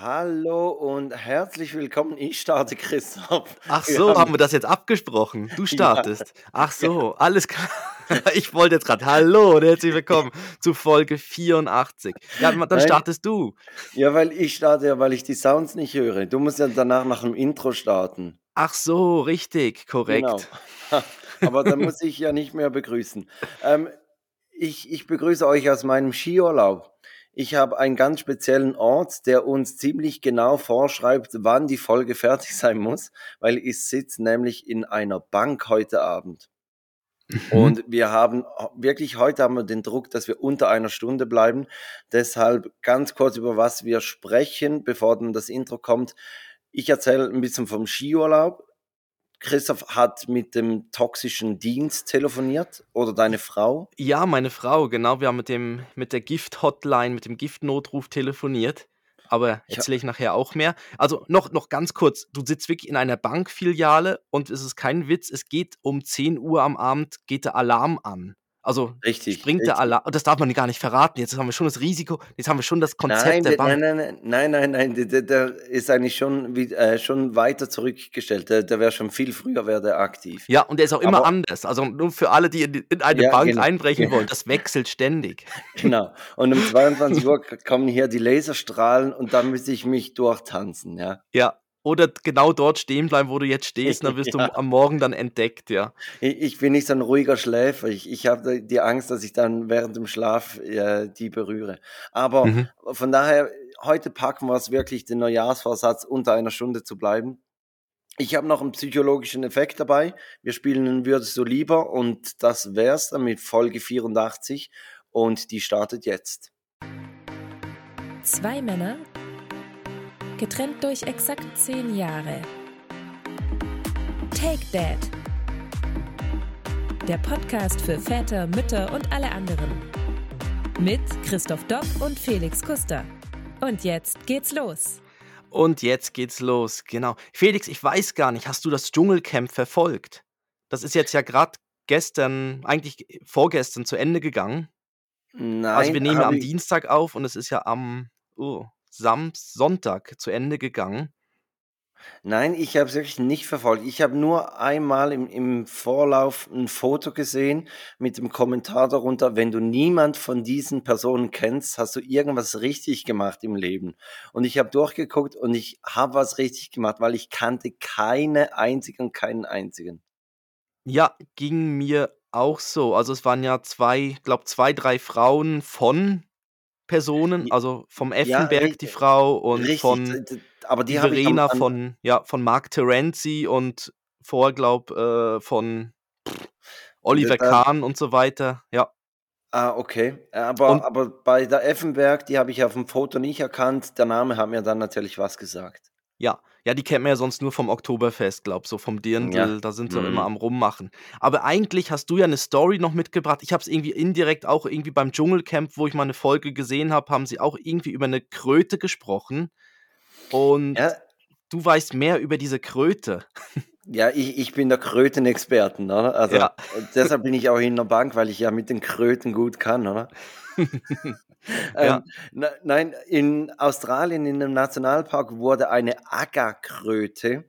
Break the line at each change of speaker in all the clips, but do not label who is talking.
Hallo und herzlich willkommen. Ich starte, Christoph.
Ach so, haben
haben
wir das jetzt abgesprochen? Du
ja,
startest. Ach
ja,
so, alles klar. Ich wollte jetzt gerade Hallo und herzlich willkommen zu Folge 84. Ja, dann startest du.
ja, weil ich starte ja, weil ich die Sounds nicht höre. Du musst ja danach nach dem Intro starten.
Ach so, richtig,
Genau.
korrekt.
Aber dann muss ich ja nicht mehr begrüßen. Ähm, ich, ich begrüße euch aus meinem Skiurlaub. Ich habe einen ganz speziellen Ort, der uns ziemlich genau vorschreibt, wann die Folge fertig sein muss, weil ich sitze nämlich in einer Bank heute Abend.
Mhm.
Und wir haben wirklich heute haben wir den Druck, dass wir unter einer Stunde bleiben. Deshalb ganz kurz über was wir sprechen, bevor dann das Intro kommt. Ich erzähle ein bisschen vom Skiurlaub. Christoph hat mit dem toxischen Dienst telefoniert oder deine Frau.
Ja, meine Frau, genau, wir haben mit dem mit der Gift-Hotline, mit dem Giftnotruf telefoniert, aber erzähle ich nachher auch mehr. Also noch noch ganz kurz, du sitzt wirklich in einer Bankfiliale und es ist kein Witz, es geht um 10 Uhr am Abend geht der Alarm an. Also
richtig,
springt der
richtig.
Alarm und das darf man gar nicht verraten. Jetzt haben wir schon das Risiko jetzt haben wir schon das Konzept
Nein,
der
der, nein,
Bank.
nein, nein, nein, nein, nein, der, der, der ist eigentlich schon, äh, schon weiter zurückgestellt. Der, der wäre schon viel früher, wäre der aktiv.
Ja, und der ist auch immer
Aber
anders. Also nur für alle, die in in eine
ja,
Bank
genau.
einbrechen wollen, das wechselt ständig.
Genau. Und um 22 Uhr kommen hier die Laserstrahlen und dann müsste ich mich durchtanzen, ja.
Ja, oder genau dort stehen bleiben, wo du jetzt stehst, dann wirst du
Ja.
am Morgen dann entdeckt, ja.
Ich, ich bin nicht so ein ruhiger Schläfer. Ich, ich habe die Angst, dass ich dann während dem Schlaf äh, die berühre. Aber
Mhm.
von daher, heute packen wir es wirklich, den Neujahrsvorsatz unter einer Stunde zu bleiben. Ich habe noch einen psychologischen Effekt dabei. Wir spielen einen Würdest du lieber und das wär's dann mit Folge 84 und die startet jetzt.
Zwei Männer, getrennt durch exakt zehn Jahre. Take Dad, der Podcast für Väter, Mütter und alle anderen. Mit Christoph Dopp und Felix Kuster. Und jetzt geht's los.
Und jetzt geht's los, genau. Felix, ich weiß gar nicht, hast du das Dschungelcamp verfolgt? Das ist jetzt ja gerade gestern, eigentlich vorgestern zu Ende gegangen. Also
Nein,
wir nehmen am. Dienstag auf und es ist ja am oh, Sam Sonntag zu Ende gegangen.
Nein, ich habe es wirklich nicht verfolgt. Ich habe nur einmal im, im Vorlauf ein Foto gesehen mit dem Kommentar darunter, wenn du niemand von diesen Personen kennst, hast du irgendwas richtig gemacht im Leben. Und ich habe durchgeguckt und ich habe was richtig gemacht, weil ich kannte keine einzige und keinen einzigen.
Ja, ging mir auch so. Also es waren ja zwei, glaube zwei, drei Frauen von Personen, also vom
Ja,
Effenberg die
richtig,
Frau und
richtig.
von
Aber
die
die ich am,
Verena
an,
von, ja, von Mark Terenzi und vor, glaub, äh, von Oliver
da,
Kahn und so weiter. Ja.
Ah, okay. Aber,
Und
aber bei der Effenberg, die habe ich auf dem Foto nicht erkannt. Der Name hat mir dann natürlich was gesagt.
ja, ja, die kennt man ja sonst nur vom Oktoberfest, glaub, so vom
Ja.
Dirndl, da sind sie immer
Mhm.
am Rummachen. Aber eigentlich hast du ja eine Story noch mitgebracht. Ich habe es irgendwie indirekt auch irgendwie beim Dschungelcamp, wo ich mal eine Folge gesehen habe, haben sie auch irgendwie über eine Kröte gesprochen. Und
Ja,
du weißt mehr über diese Kröte.
ja ich, ich bin der Krötenexperten, oder? Also
Ja.
und deshalb bin ich auch in der Bank, weil ich ja mit den Kröten gut kann, oder?
Ja.
Ähm, ne, nein, in Australien in einem Nationalpark wurde eine Aga-Kröte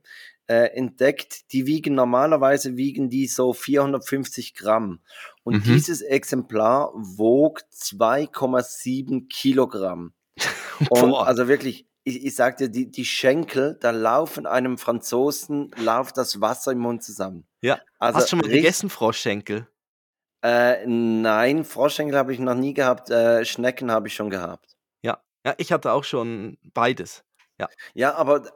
äh, entdeckt. Die wiegen normalerweise wiegen die so 450 Gramm. Und
Mhm.
dieses Exemplar wog 2,7 Kilogramm. Und
Boah.
also wirklich, ich, ich sag dir, die, die Schenkel, da laufen einem Franzosen, läuft das Wasser im Mund zusammen.
Ja.
Also
Hast du schon mal gegessen, Froschschenkel?
Äh, nein, Froschschenkel habe ich noch nie gehabt, äh, Schnecken habe ich schon gehabt.
Ja. Ja, ich hatte auch schon beides. Ja.
Ja, aber äh,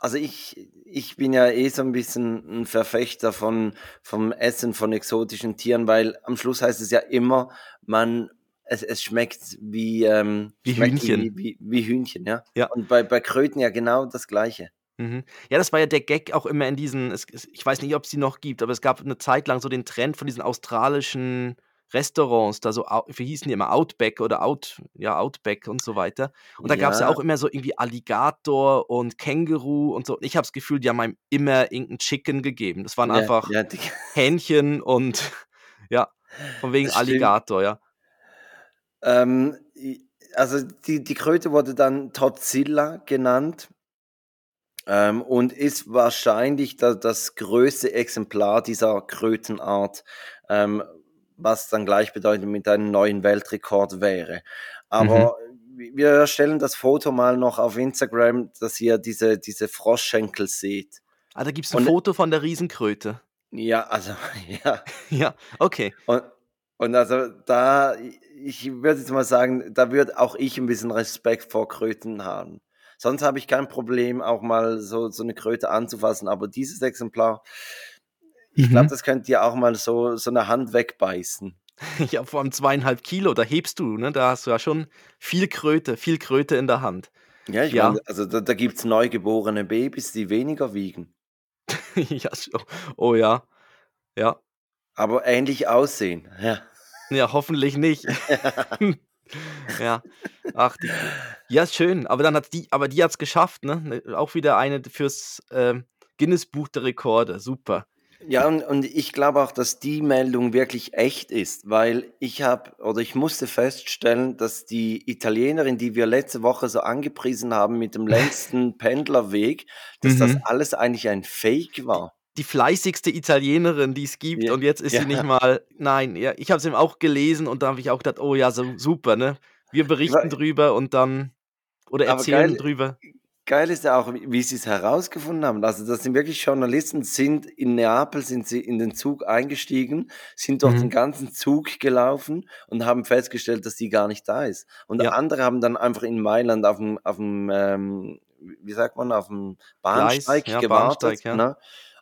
also ich, ich bin ja eh so ein bisschen ein Verfechter von, vom Essen von exotischen Tieren, weil am Schluss heißt es ja immer, man, es, es schmeckt wie, ähm,
Wie
schmeckt
Hühnchen.
wie, wie, wie Hühnchen, ja.
Ja.
Und bei, bei Kröten ja genau das Gleiche.
Mhm. Ja, das war ja der Gag auch immer in diesen, es, es, ich weiß nicht, ob es die noch gibt, aber es gab eine Zeit lang so den Trend von diesen australischen Restaurants, da so, wie hießen die immer, Outback oder Out, ja, Outback und so weiter. Und da gab es ja
Ja,
auch immer so irgendwie Alligator und Känguru und so. Ich habe das Gefühl, die haben einem immer irgendein Chicken gegeben. Das waren
ja,
einfach
ja,
Hähnchen und ja, von wegen. Alligator, ja.
Ähm, also die, die Kröte wurde dann Todzilla genannt ähm, und ist wahrscheinlich da, das größte Exemplar dieser Krötenart, ähm, was dann gleichbedeutend mit einem neuen Weltrekord wäre. Aber mhm. wir stellen das Foto mal noch auf Instagram, dass ihr diese, diese Froschschenkel seht.
Ah, da gibt es ein und, Foto von der Riesenkröte.
Ja, also, ja.
ja, okay.
Und, und also da, ich würde jetzt mal sagen, da würde auch ich ein bisschen Respekt vor Kröten haben. Sonst habe ich kein Problem, auch mal so, so eine Kröte anzufassen, aber dieses Exemplar, ich mhm. glaube, das könnt ihr auch mal so, so eine Hand wegbeißen.
Ja, vor allem zweieinhalb Kilo, da hebst du, ne? Da hast du ja schon viel Kröte, viel Kröte in der Hand.
Ja, ich ja. meine, also da, da gibt es neugeborene Babys, die weniger wiegen.
ja, oh ja. Ja.
Aber ähnlich aussehen, ja.
Ja, hoffentlich nicht. ja. Ach, die, ja, schön. Aber dann hat die, aber die hat es geschafft, ne? ne? Auch wieder eine fürs äh, Guinness Buch der Rekorde. Super.
Ja, und, und ich glaube auch, dass die Meldung wirklich echt ist, weil ich habe oder ich musste feststellen, dass die Italienerin, die wir letzte Woche so angepriesen haben mit dem längsten Pendlerweg, dass mhm. das alles eigentlich ein Fake war.
Die fleißigste Italienerin, die es gibt, ja. und jetzt ist ja. sie nicht mal. Nein, ja, ich habe es eben auch gelesen und da habe ich auch gedacht, oh ja, so super, ne? Wir berichten drüber und dann oder erzählen geil, drüber
geil ist ja auch, wie sie es herausgefunden haben. Also das sind wirklich Journalisten, sind in Neapel, sind sie in den Zug eingestiegen, sind durch mhm. den ganzen Zug gelaufen und haben festgestellt, dass die gar nicht da ist. Und ja. andere haben dann einfach in Mailand auf dem, auf dem ähm, wie sagt man, auf dem Bahnsteig Gleis, ja, gewartet. Bahnsteig, ja. ne?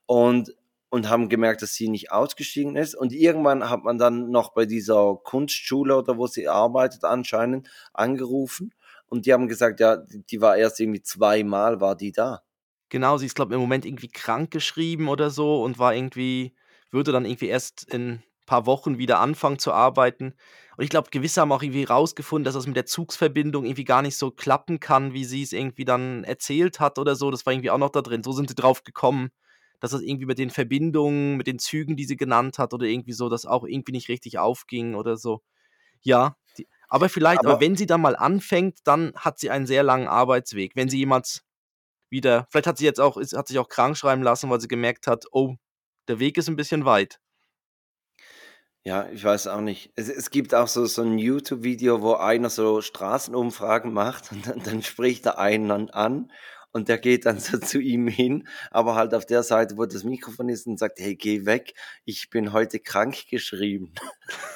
Und und haben gemerkt, dass sie nicht ausgestiegen ist. Und irgendwann hat man dann noch bei dieser Kunstschule oder wo sie arbeitet anscheinend angerufen und die haben gesagt, ja, die war erst irgendwie zweimal war die da.
Genau, sie ist, glaube ich, im Moment irgendwie krank geschrieben oder so und war irgendwie, würde dann irgendwie erst in ein paar Wochen wieder anfangen zu arbeiten. Und ich glaube, gewisse haben auch irgendwie rausgefunden, dass das mit der Zugsverbindung irgendwie gar nicht so klappen kann, wie sie es irgendwie dann erzählt hat oder so. Das war irgendwie auch noch da drin. So sind sie drauf gekommen, dass das irgendwie mit den Verbindungen, mit den Zügen, die sie genannt hat oder irgendwie so, das auch irgendwie nicht richtig aufging oder so. Ja, die, aber vielleicht, aber, aber wenn sie dann mal anfängt, dann hat sie einen sehr langen Arbeitsweg. Wenn sie jemals wieder, vielleicht hat sie jetzt auch, hat sich auch krank schreiben lassen, weil sie gemerkt hat, oh, der Weg ist ein bisschen weit.
Ja, ich weiß auch nicht. Es, es gibt auch so, so ein YouTube-Video, wo einer so Straßenumfragen macht und dann, dann spricht er einen an und der geht dann so zu ihm hin, aber halt auf der Seite, wo das Mikrofon ist und sagt, hey, geh weg, ich bin heute krank geschrieben.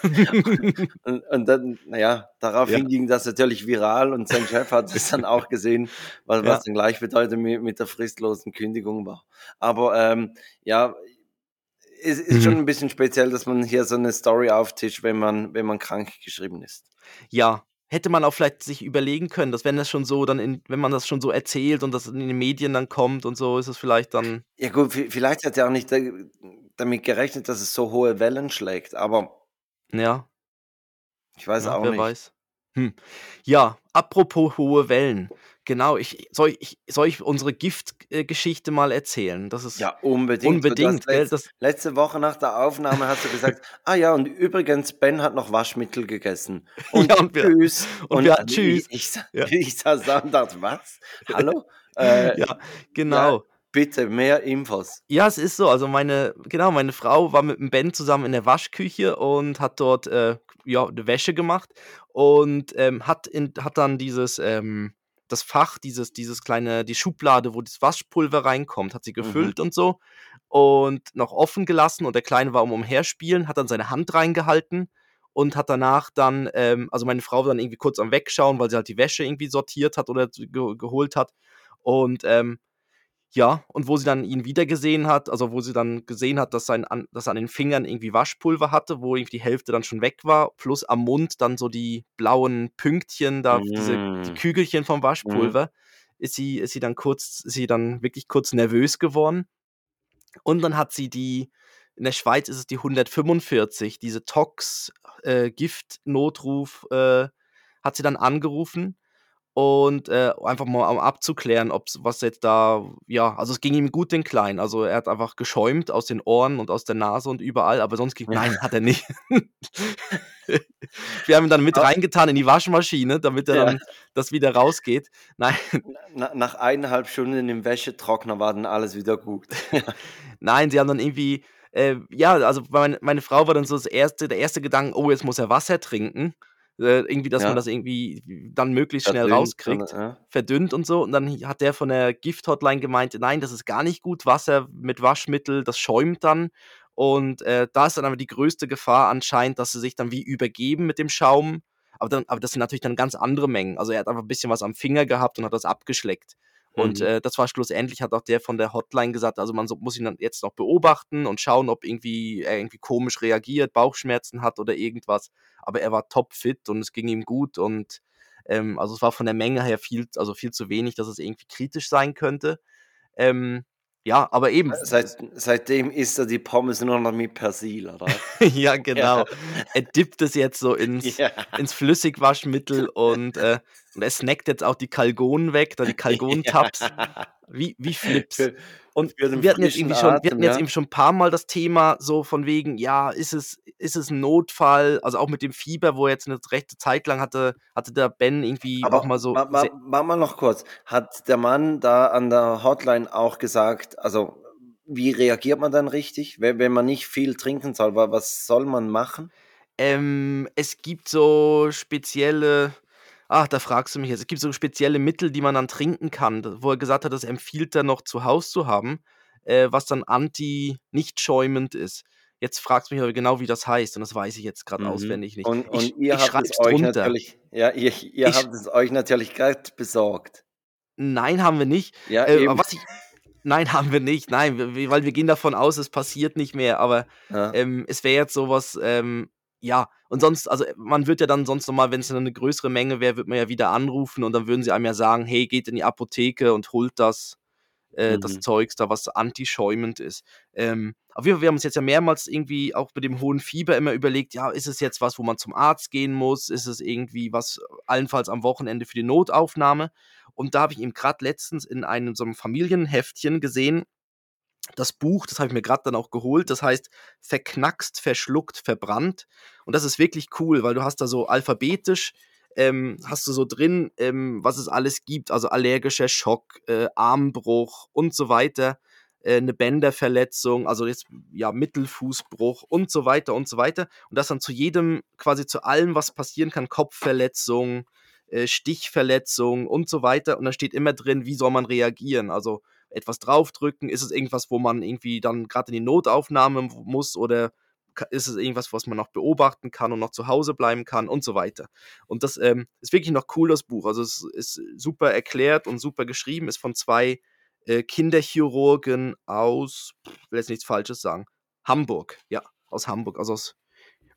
und, und, dann, naja, daraufhin ja. ging das natürlich viral und sein Chef hat es dann auch gesehen, was, ja. was dann gleichbedeutend mit, mit der fristlosen Kündigung war. Aber ähm, ja, es ist mhm. schon ein bisschen speziell, dass man hier so eine Story auftischt, wenn man, wenn man krank geschrieben ist.
Ja, hätte man auch vielleicht sich überlegen können, dass wenn das schon so dann in, wenn man das schon so erzählt und das in den Medien dann kommt und so, ist es vielleicht dann.
Ja gut, vielleicht hat er auch nicht damit gerechnet, dass es so hohe Wellen schlägt, aber.
Ja.
Ich weiß ja, auch wer nicht. Weiß.
Hm. Ja, apropos hohe Wellen. Genau, ich soll, ich soll ich unsere Giftgeschichte mal erzählen? Das ist
ja unbedingt.
Unbedingt.
Letz, das, letzte Woche nach der Aufnahme hast du gesagt, ah ja, und übrigens, Ben hat noch Waschmittel gegessen.
Und, ja, und tschüss.
Und, und wir, tschüss. Ich, ich, ja. ich saß da und dachte, was? Hallo?
Äh, ja, genau. Ja,
bitte, mehr Infos.
Ja, es ist so. Also meine, genau, meine Frau war mit dem Ben zusammen in der Waschküche und hat dort äh, ja, Wäsche gemacht und ähm, hat, in, hat dann dieses ähm, das Fach, dieses, dieses kleine, die Schublade, wo das Waschpulver reinkommt, hat sie mhm. gefüllt mhm. und so und noch offen gelassen und der Kleine war um umherspielen, hat dann seine Hand reingehalten und hat danach dann, ähm, also meine Frau dann irgendwie kurz am Wegschauen, weil sie halt die Wäsche irgendwie sortiert hat oder ge geholt hat und ähm, ja, und wo sie dann ihn wiedergesehen hat, also wo sie dann gesehen hat, dass, sein, an, dass er an den Fingern irgendwie Waschpulver hatte, wo irgendwie die Hälfte dann schon weg war, plus am Mund dann so die blauen Pünktchen, da mm. diese die Kügelchen vom Waschpulver, mm. ist, sie, ist sie dann kurz, ist sie dann wirklich kurz nervös geworden. Und dann hat sie die, in der Schweiz ist es die 145, diese Tox-Gift-Notruf, äh, hat sie dann angerufen und äh, einfach mal um abzuklären, ob was jetzt da, ja, also es ging ihm gut den Kleinen. Also er hat einfach geschäumt aus den Ohren und aus der Nase und überall, aber sonst ging, nein, hat er nicht. Wir haben ihn dann mit reingetan in die Waschmaschine, damit er
Ja.
dann das wieder rausgeht. Nein,
Na, nach eineinhalb Stunden im Wäschetrockner war dann alles wieder gut.
nein, sie haben dann irgendwie, äh, ja, also meine, meine Frau war dann so das erste, der erste Gedanke, oh, jetzt muss er Wasser trinken. Äh, irgendwie, dass
Ja.
man das irgendwie dann möglichst schnell
Verdünnt,
rauskriegt.
Ja.
verdünnt und so. Und dann hat der von der Gift-Hotline gemeint, nein, das ist gar nicht gut. Wasser mit Waschmittel, das schäumt dann. Und äh, da ist dann aber die größte Gefahr anscheinend, dass sie sich dann wie übergeben mit dem Schaum. Aber, dann, aber das sind natürlich dann ganz andere Mengen. Also er hat einfach ein bisschen was am Finger gehabt und hat das abgeschleckt. Und
Mhm.
äh, das war schlussendlich, hat auch der von der Hotline gesagt, also man so, muss ihn dann jetzt noch beobachten und schauen, ob irgendwie er irgendwie komisch reagiert, Bauchschmerzen hat oder irgendwas. Aber er war topfit und es ging ihm gut und ähm, also es war von der Menge her viel, also viel zu wenig, dass es irgendwie kritisch sein könnte. Ähm, ja, aber eben,
Seit, seitdem isst er die Pommes nur noch mit Persil, oder?
ja genau, er dippt es jetzt so ins,
ja.
ins Flüssigwaschmittel und, äh, und er snackt jetzt auch die Kalgonen weg, da die Kalgontabs, wie, wie Flips. Und wir hatten jetzt irgendwie schon, wir hatten jetzt eben schon ein paar Mal das Thema so von wegen, ja, ist es, ist es ein Notfall? Also auch mit dem Fieber, wo er jetzt eine rechte Zeit lang hatte, hatte der Ben irgendwie
Aber
auch mal so.
ma, ma, mach mal noch kurz. Hat der Mann da an der Hotline auch gesagt, also wie reagiert man dann richtig, wenn, wenn man nicht viel trinken soll? Wa- Was soll man machen?
Ähm, es gibt so spezielle, ach, da fragst du mich jetzt, es gibt so spezielle Mittel, die man dann trinken kann, wo er gesagt hat, das empfiehlt er noch zu Hause zu haben, äh, was dann anti-nicht schäumend ist. Jetzt fragst du mich aber genau, wie das heißt, und das weiß ich jetzt gerade
Mhm.
auswendig nicht.
Und, und
ich
ihr
ich
habt es euch
drunter.
natürlich, ja, ihr, ihr
Ich-
habt es euch natürlich gerade besorgt.
Nein, haben wir nicht.
Ja,
Äh,
eben.
was ich, nein, haben wir nicht. Nein, wir- weil wir gehen davon aus, es passiert nicht mehr. Aber
Ja.
ähm, es wäre jetzt sowas, ähm, ja, und sonst, also man wird ja dann sonst nochmal, wenn es eine größere Menge wäre, wird man ja wieder anrufen und dann würden sie einem ja sagen, hey, geht in die Apotheke und holt das, äh, das
Mhm.
Zeugs da, was antischäumend ist. Ähm, auf jeden Fall, wir haben uns jetzt ja mehrmals irgendwie auch mit dem hohen Fieber immer überlegt, ja, ist es jetzt was, wo man zum Arzt gehen muss? Ist es irgendwie was, allenfalls am Wochenende für die Notaufnahme? Und da habe ich ihm gerade letztens in einem so einem Familienheftchen gesehen, das Buch, das habe ich mir gerade dann auch geholt, das heißt Verknackst, Verschluckt, Verbrannt. Und das ist wirklich cool, weil du hast da so alphabetisch, ähm, hast du so drin, ähm, was es alles gibt, also allergischer Schock, äh, Armbruch und so weiter, äh, eine Bänderverletzung, also jetzt ja Mittelfußbruch und so weiter und so weiter. Und das dann zu jedem, quasi zu allem, was passieren kann, Kopfverletzung, äh, Stichverletzung und so weiter. Und da steht immer drin, wie soll man reagieren. Also etwas draufdrücken, ist es irgendwas, wo man irgendwie dann gerade in die Notaufnahme muss oder ist es irgendwas, was man noch beobachten kann und noch zu Hause bleiben kann und so weiter. Und das ähm, ist wirklich noch cool, das Buch. Also es ist super erklärt und super geschrieben, ist von zwei äh, Kinderchirurgen aus, ich will jetzt nichts Falsches sagen, Hamburg, ja, aus Hamburg, also aus,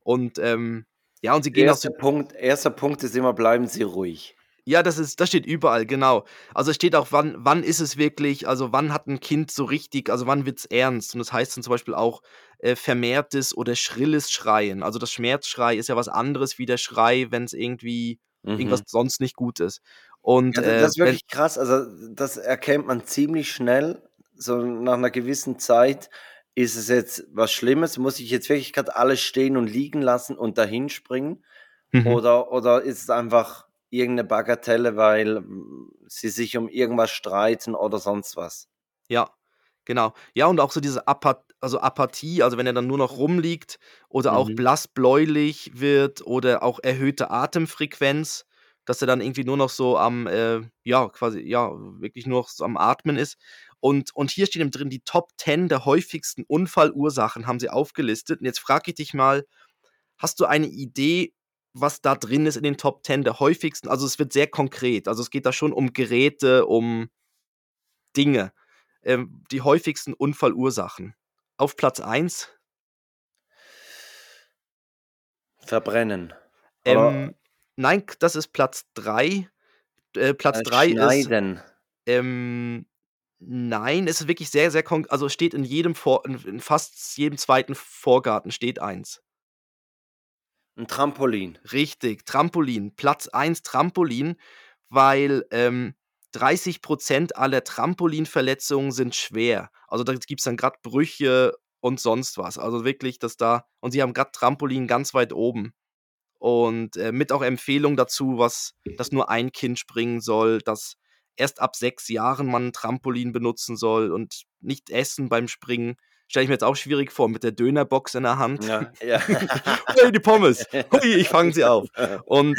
und ähm, ja, und sie gehen
Erster Punkt, erster Punkt ist immer, bleiben Sie ruhig.
Ja, das ist, das steht überall, genau. Also es steht auch, wann, wann ist es wirklich, also wann hat ein Kind so richtig, also wann wird es ernst? Und das heißt dann zum Beispiel auch äh, vermehrtes oder schrilles Schreien. Also das Schmerzschrei ist ja was anderes wie der Schrei, wenn es irgendwie
Mhm.
irgendwas sonst nicht gut ist. Und
Ja,
äh,
das ist
wenn,
wirklich krass. Also, das erkennt man ziemlich schnell. So nach einer gewissen Zeit ist es jetzt was Schlimmes. Muss ich jetzt wirklich gerade alles stehen und liegen lassen und dahin springen?
Mhm.
Oder, oder ist es einfach irgendeine Bagatelle, weil sie sich um irgendwas streiten oder sonst was?
Ja, genau. Ja, und auch so diese Apath also Apathie, also wenn er dann nur noch rumliegt oder auch
Mhm.
blassbläulich wird oder auch erhöhte Atemfrequenz, dass er dann irgendwie nur noch so am, äh, ja, quasi, ja, wirklich nur noch so am Atmen ist. Und, und hier steht eben drin, die Top 10 der häufigsten Unfallursachen haben sie aufgelistet. Und jetzt frage ich dich mal, hast du eine Idee, was da drin ist in den Top 10 der häufigsten? Also es wird sehr konkret. Also es geht da schon um Geräte, um Dinge. Ähm, die häufigsten Unfallursachen. Auf Platz 1,
Verbrennen.
Ähm, nein, das ist Platz 3. Äh, Platz
äh,
3 ist,
Schneiden.
ähm, nein, es ist wirklich sehr, sehr konkret. Also steht in jedem, Vor in, in fast jedem zweiten Vorgarten steht eins.
Ein Trampolin.
Richtig, Trampolin. Platz 1 Trampolin, weil ähm, 30% aller Trampolinverletzungen sind schwer. Also da gibt es dann gerade Brüche und sonst was. Also wirklich, dass da, und sie haben gerade Trampolin ganz weit oben. Und äh, mit auch Empfehlung dazu, was, dass nur ein Kind springen soll, dass erst ab sechs Jahren man ein Trampolin benutzen soll und nicht essen beim Springen. Stelle ich mir jetzt auch schwierig vor, mit der Dönerbox in der Hand. Ja, ja. hey, die Pommes. Hui, ich fange sie auf. Und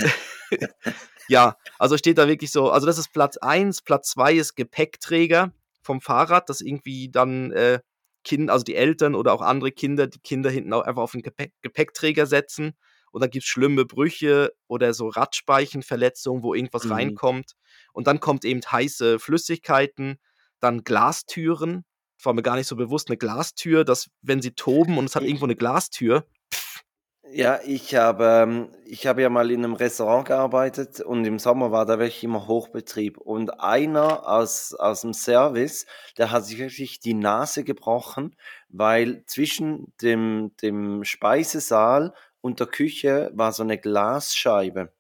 ja, also steht da wirklich so, also das ist Platz 1, Platz 2 ist Gepäckträger vom Fahrrad, das irgendwie dann äh, Kinder, also die Eltern oder auch andere Kinder, die Kinder hinten auch einfach auf den Gepäck Gepäckträger setzen. Und dann gibt es schlimme Brüche oder so Radspeichenverletzungen, wo irgendwas mhm. reinkommt. Und dann kommt eben heiße Flüssigkeiten, dann Glastüren. War mir gar nicht so bewusst, eine Glastür, dass wenn sie toben und es hat irgendwo eine Glastür,
ja, ich habe, ähm, ich habe ja mal in einem Restaurant gearbeitet und im Sommer war da wirklich immer Hochbetrieb. Und einer aus, aus dem Service, der hat sich wirklich die Nase gebrochen, weil zwischen dem, dem Speisesaal und der Küche war so eine Glasscheibe.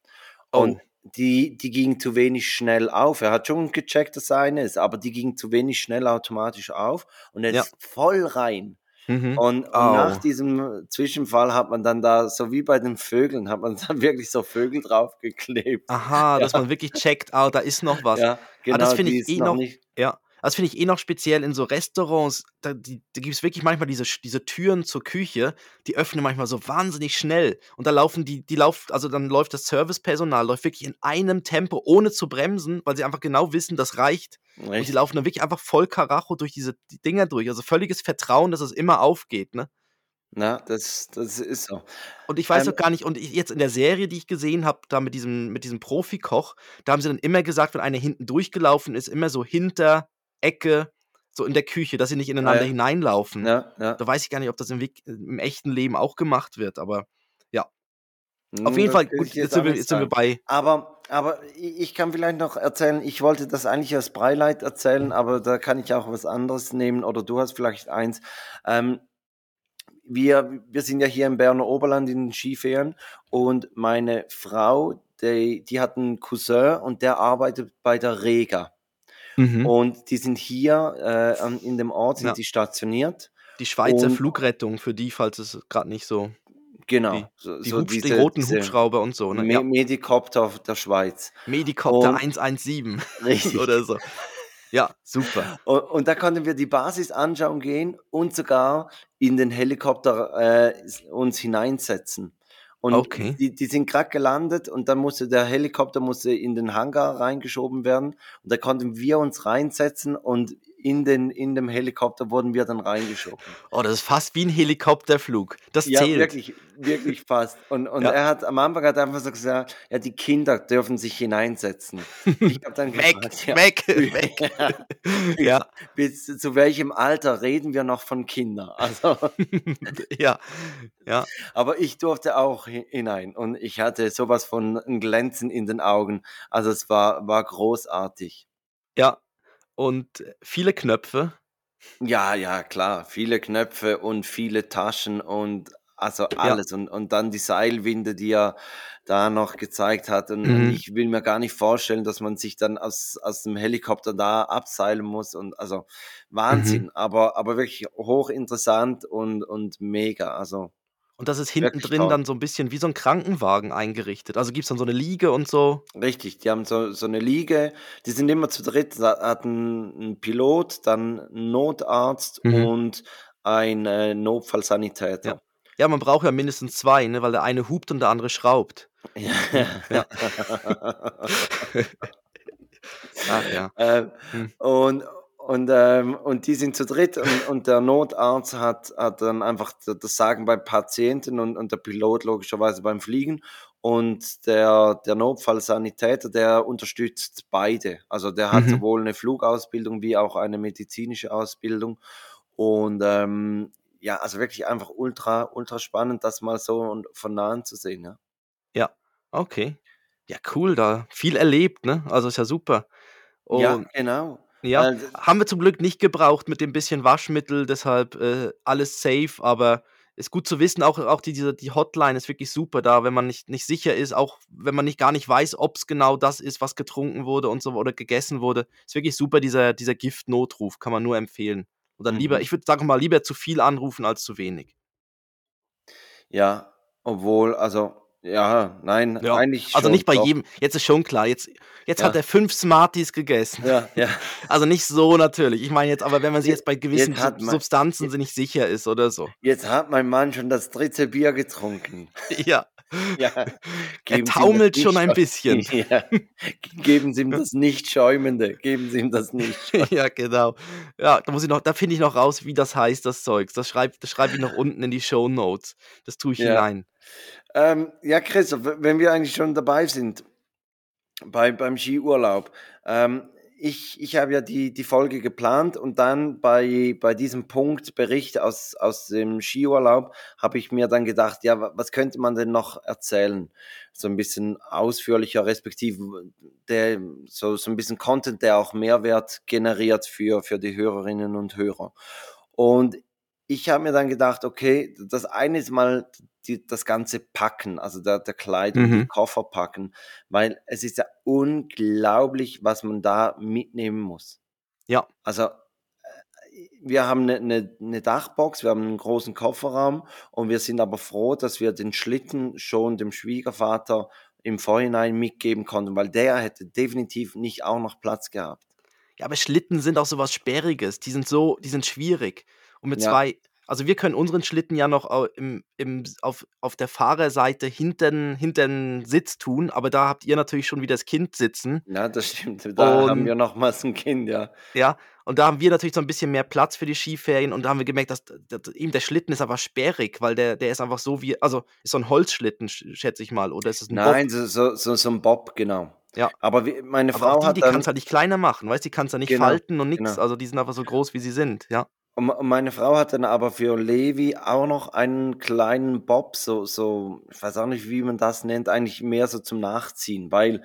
Oh. Und die, die ging zu wenig schnell auf. Er hat schon gecheckt, dass eine ist, aber die ging zu wenig schnell automatisch auf und er ja. ist voll rein. Mhm. Und, oh. nach diesem Zwischenfall hat man dann da, so wie bei den Vögeln, hat man dann wirklich so Vögel draufgeklebt.
Aha, ja. dass man wirklich checkt, ah, da ist noch was. Ja, genau. Ah, das genau, finde ich eh noch, nicht, ja, das finde ich eh noch speziell in so Restaurants. Da, da gibt es wirklich manchmal diese, diese Türen zur Küche, die öffnen manchmal so wahnsinnig schnell. Und da laufen die, die laufen, also dann läuft das Servicepersonal, läuft wirklich in einem Tempo, ohne zu bremsen, weil sie einfach genau wissen, das reicht. Echt? Und sie laufen dann wirklich einfach voll Karacho durch diese die Dinger durch. Also völliges Vertrauen, dass es immer aufgeht, ne?
Na, das, das ist so.
Und ich weiß ähm, auch gar nicht, und ich, jetzt in der Serie, die ich gesehen habe, da mit diesem, mit diesem Profikoch, da haben sie dann immer gesagt, wenn einer hinten durchgelaufen ist, immer so hinter Ecke, so in der Küche, dass sie nicht ineinander ja, hineinlaufen. Ja, ja. Da weiß ich gar nicht, ob das im, im, echten Leben auch gemacht wird, aber ja. Auf hm, jeden Fall, gut, jetzt, sind wir, jetzt sind wir bei.
Aber, aber ich kann vielleicht noch erzählen, ich wollte das eigentlich als Breileid erzählen, aber da kann ich auch was anderes nehmen oder du hast vielleicht eins. Ähm, wir, wir sind ja hier im Berner Oberland in den Skiferien und meine Frau, die, die hat einen Cousin und der arbeitet bei der Rega. Mhm. Und die sind hier äh, in dem Ort sind ja. die stationiert.
Die Schweizer und, Flugrettung, für die, falls es gerade nicht so.
Genau.
Die, so, die, so Hubsch diese, die roten diese Hubschrauber und so.
Ne? Me ja. Medikopter der Schweiz.
Medikopter und, 117. Richtig. Oder so. Ja, super.
Und, und, da konnten wir die Basis anschauen gehen und sogar in den Helikopter äh, uns hineinsetzen. Und okay. die, die sind gerade gelandet und dann musste der Helikopter musste in den Hangar reingeschoben werden. Und da konnten wir uns reinsetzen und in, den, in dem Helikopter wurden wir dann reingeschoben.
Oh, das ist fast wie ein Helikopterflug. Das
ja,
zählt.
wirklich, wirklich fast. Und, und ja. er hat am Anfang hat einfach so gesagt, ja, die Kinder dürfen sich hineinsetzen.
Ich habe dann weg, gefragt, ja, weg, weg.
ja. Bis zu welchem Alter reden wir noch von Kindern? Also,
ja, ja.
Aber ich durfte auch hinein und ich hatte sowas von ein Glänzen in den Augen. Also es war, war großartig.
Ja, und viele Knöpfe.
Ja, ja, klar. Viele Knöpfe und viele Taschen und also alles. Ja. Und, und dann die Seilwinde, die er da noch gezeigt hat. Und, mhm. und, ich will mir gar nicht vorstellen, dass man sich dann aus, aus dem Helikopter da abseilen muss. Und also Wahnsinn, mhm. aber, aber wirklich hochinteressant und, und mega. Also
und das ist hinten drin dann so ein bisschen wie so ein Krankenwagen eingerichtet. Also gibt es dann so eine Liege und so.
Richtig, die haben so, so eine Liege, die sind immer zu dritt, da hat ein, Pilot, dann ein Notarzt mhm. und ein äh, Notfallsanitäter.
Ja. ja. man braucht ja mindestens zwei, ne, weil der eine hupt und der andere schraubt. Ja. ja.
Ach ja. Äh, hm. Und und, ähm, und die sind zu dritt und, und der Notarzt hat, hat dann einfach das Sagen beim Patienten und, und der Pilot logischerweise beim Fliegen. Und der, der Notfallsanitäter, der unterstützt beide. Also der hat mhm. sowohl eine Flugausbildung wie auch eine medizinische Ausbildung. Und ähm, ja, also wirklich einfach ultra, ultra spannend, das mal so von nahen zu sehen. Ja,
ja okay. Ja, cool, da viel erlebt, ne? Also ist ja super.
Und ja, genau.
Ja, also, haben wir zum Glück nicht gebraucht mit dem bisschen Waschmittel, deshalb äh, alles safe, aber ist gut zu wissen, auch, auch die, die Hotline ist wirklich super da, wenn man nicht, nicht sicher ist, auch wenn man nicht gar nicht weiß, ob es genau das ist, was getrunken wurde und so oder gegessen wurde. Ist wirklich super, dieser, dieser Giftnotruf, kann man nur empfehlen. Und dann lieber,
Mhm.
ich würde sagen mal, lieber zu viel anrufen als zu wenig.
Ja, obwohl, also, ja, nein,
Ja,
eigentlich
also
schon,
nicht bei
doch.
jedem, jetzt ist schon klar, jetzt, jetzt hat
Ja.
er fünf Smarties gegessen.
Ja, ja.
Also nicht so natürlich. Ich meine jetzt, aber wenn man sich
Jetzt-
jetzt bei gewissen
jetzt hat man-
Substanzen sich nicht sicher ist oder so.
Jetzt hat mein Mann schon das dritte Bier getrunken.
Ja,
Ja.
er
Geben ihm
taumelt schon ein bisschen.
Ja. Geben Sie ihm das nicht schäumende. Geben Sie ihm das nicht.
Ja, genau. Ja, da muss ich noch, da finde ich noch raus, wie das heißt, das Zeugs. Das schreibe das schreib ich noch unten in die Show Notes. Das tue ich hinein.
Ähm, ja, Christoph, wenn wir eigentlich schon dabei sind bei, beim Skiurlaub. Ähm, ich ich habe ja die, die Folge geplant und dann bei, bei diesem Punkt Bericht aus, aus dem Skiurlaub habe ich mir dann gedacht, ja, wa- was könnte man denn noch erzählen? So ein bisschen ausführlicher, respektive der, so, so ein bisschen Content, der auch Mehrwert generiert für, für die Hörerinnen und Hörer. Und ich habe mir dann gedacht, okay, das eine ist mal die, das ganze Packen, also der, der Kleidung, die
Mhm.
Koffer packen, weil es ist ja unglaublich, was man da mitnehmen muss.
Ja.
Also äh, wir haben eine, eine, eine Dachbox, wir haben einen großen Kofferraum und wir sind aber froh, dass wir den Schlitten schon dem Schwiegervater im Vorhinein mitgeben konnten, weil der hätte definitiv nicht auch noch Platz gehabt.
Ja, aber Schlitten sind auch so was Sperriges. Die sind so, die sind schwierig. Und mit
Ja.
zwei, also wir können unseren Schlitten ja noch im, im, auf, auf der Fahrerseite hinten, hinten Sitz tun, aber da habt ihr natürlich schon wieder das Kind sitzen.
Ja, das stimmt. Da haben
Und-
wir nochmals ein Kind, ja.
Ja, und da haben wir natürlich so ein bisschen mehr Platz für die Skiferien und da haben wir gemerkt, dass, dass ihm der Schlitten ist aber sperrig, weil der, der ist einfach so wie, also ist so ein Holzschlitten, sch- schätze ich mal, oder ist es ein
Nein, so, so, so, so ein Bob, genau.
Ja.
Aber wie, meine
Bob? Aber
Frau
die,
hat
die kannst halt nicht kleiner machen, weißt du, die kannst du nicht
Genau,
falten und nichts,
genau.
also die sind einfach so groß, wie sie sind, ja.
Und meine Frau hat dann aber für Levi auch noch einen kleinen Bob, so, so, ich weiß auch nicht, wie man das nennt, eigentlich mehr so zum Nachziehen, weil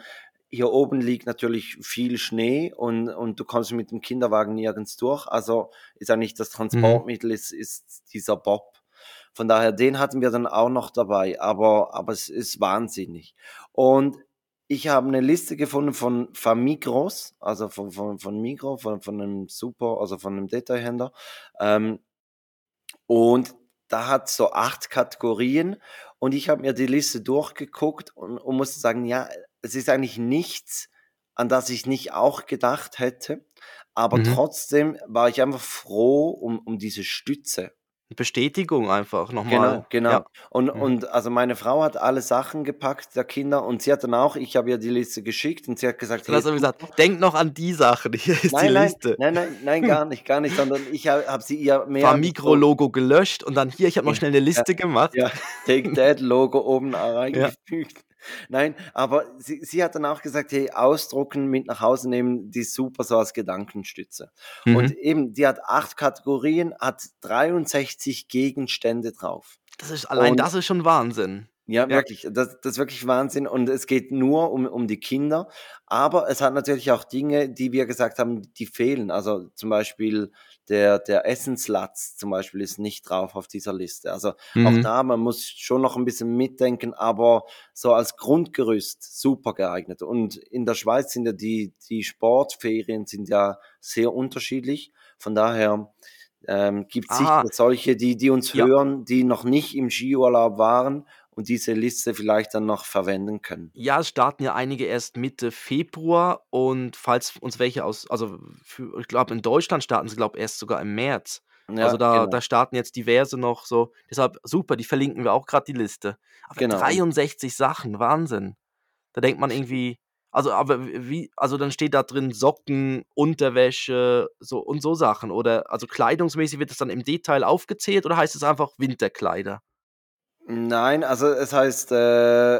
hier oben liegt natürlich viel Schnee und, und du kommst mit dem Kinderwagen nirgends durch. Also ist eigentlich das Transportmittel ist, ist dieser Bob. Von daher, den hatten wir dann auch noch dabei, aber, aber es ist wahnsinnig. Und ich habe eine Liste gefunden von Famigros, also von, von, von Migro, von, von einem Super, also von einem Detailhändler. Ähm, und da hat so acht Kategorien und ich habe mir die Liste durchgeguckt und, und musste sagen, ja, es ist eigentlich nichts, an das ich nicht auch gedacht hätte. Aber
Mhm.
trotzdem war ich einfach froh um, um diese Stütze.
Bestätigung einfach
Genau,
nochmal.
genau.
Ja.
Und,
Mhm.
und also meine Frau hat alle Sachen gepackt der Kinder und sie hat dann auch, ich habe ihr die Liste geschickt und sie hat gesagt,
hast du
hey,
gesagt, denk noch an die Sachen, hier ist die
nein, nein,
Liste.
nein, nein, nein, gar nicht, gar nicht, sondern ich habe hab sie ihr mehr
War Mikro-Logo gelöscht und dann hier, ich habe noch
Ja,
schnell eine Liste gemacht.
Ja, Take That Logo oben reingefügt. Nein, aber sie, sie hat dann auch gesagt, hey, ausdrucken, mit nach Hause nehmen, die ist super so als Gedankenstütze.
Mhm.
Und eben, die hat acht Kategorien, hat 63 Gegenstände drauf.
das ist, allein
und-
das ist schon Wahnsinn.
Ja, wirklich. Das, das ist wirklich Wahnsinn. Und es geht nur um, um die Kinder. Aber es hat natürlich auch Dinge, die wir gesagt haben, die fehlen. Also zum Beispiel der, der Essenslatz zum Beispiel ist nicht drauf auf dieser Liste. Also auch
Mhm.
da, man muss schon noch ein bisschen mitdenken, aber so als Grundgerüst super geeignet. Und in der Schweiz sind ja die, die Sportferien sind ja sehr unterschiedlich. Von daher ähm, gibt es
Ah.
sicher solche, die, die uns
Ja.
hören, die noch nicht im Skiurlaub waren und diese Liste vielleicht dann noch verwenden können.
Ja, es starten ja einige erst Mitte Februar und falls uns welche aus, also für, ich glaube in Deutschland starten sie, glaube ich, erst sogar im März.
Ja,
also da,
genau.
da starten jetzt diverse noch so. Deshalb super, die verlinken wir auch gerade die Liste. Aber
Genau.
63 Sachen, Wahnsinn. Da denkt man irgendwie, also aber wie, also dann steht da drin Socken, Unterwäsche, so und so Sachen. Oder also kleidungsmäßig wird das dann im Detail aufgezählt oder heißt es einfach Winterkleider?
Nein, also es heißt, äh,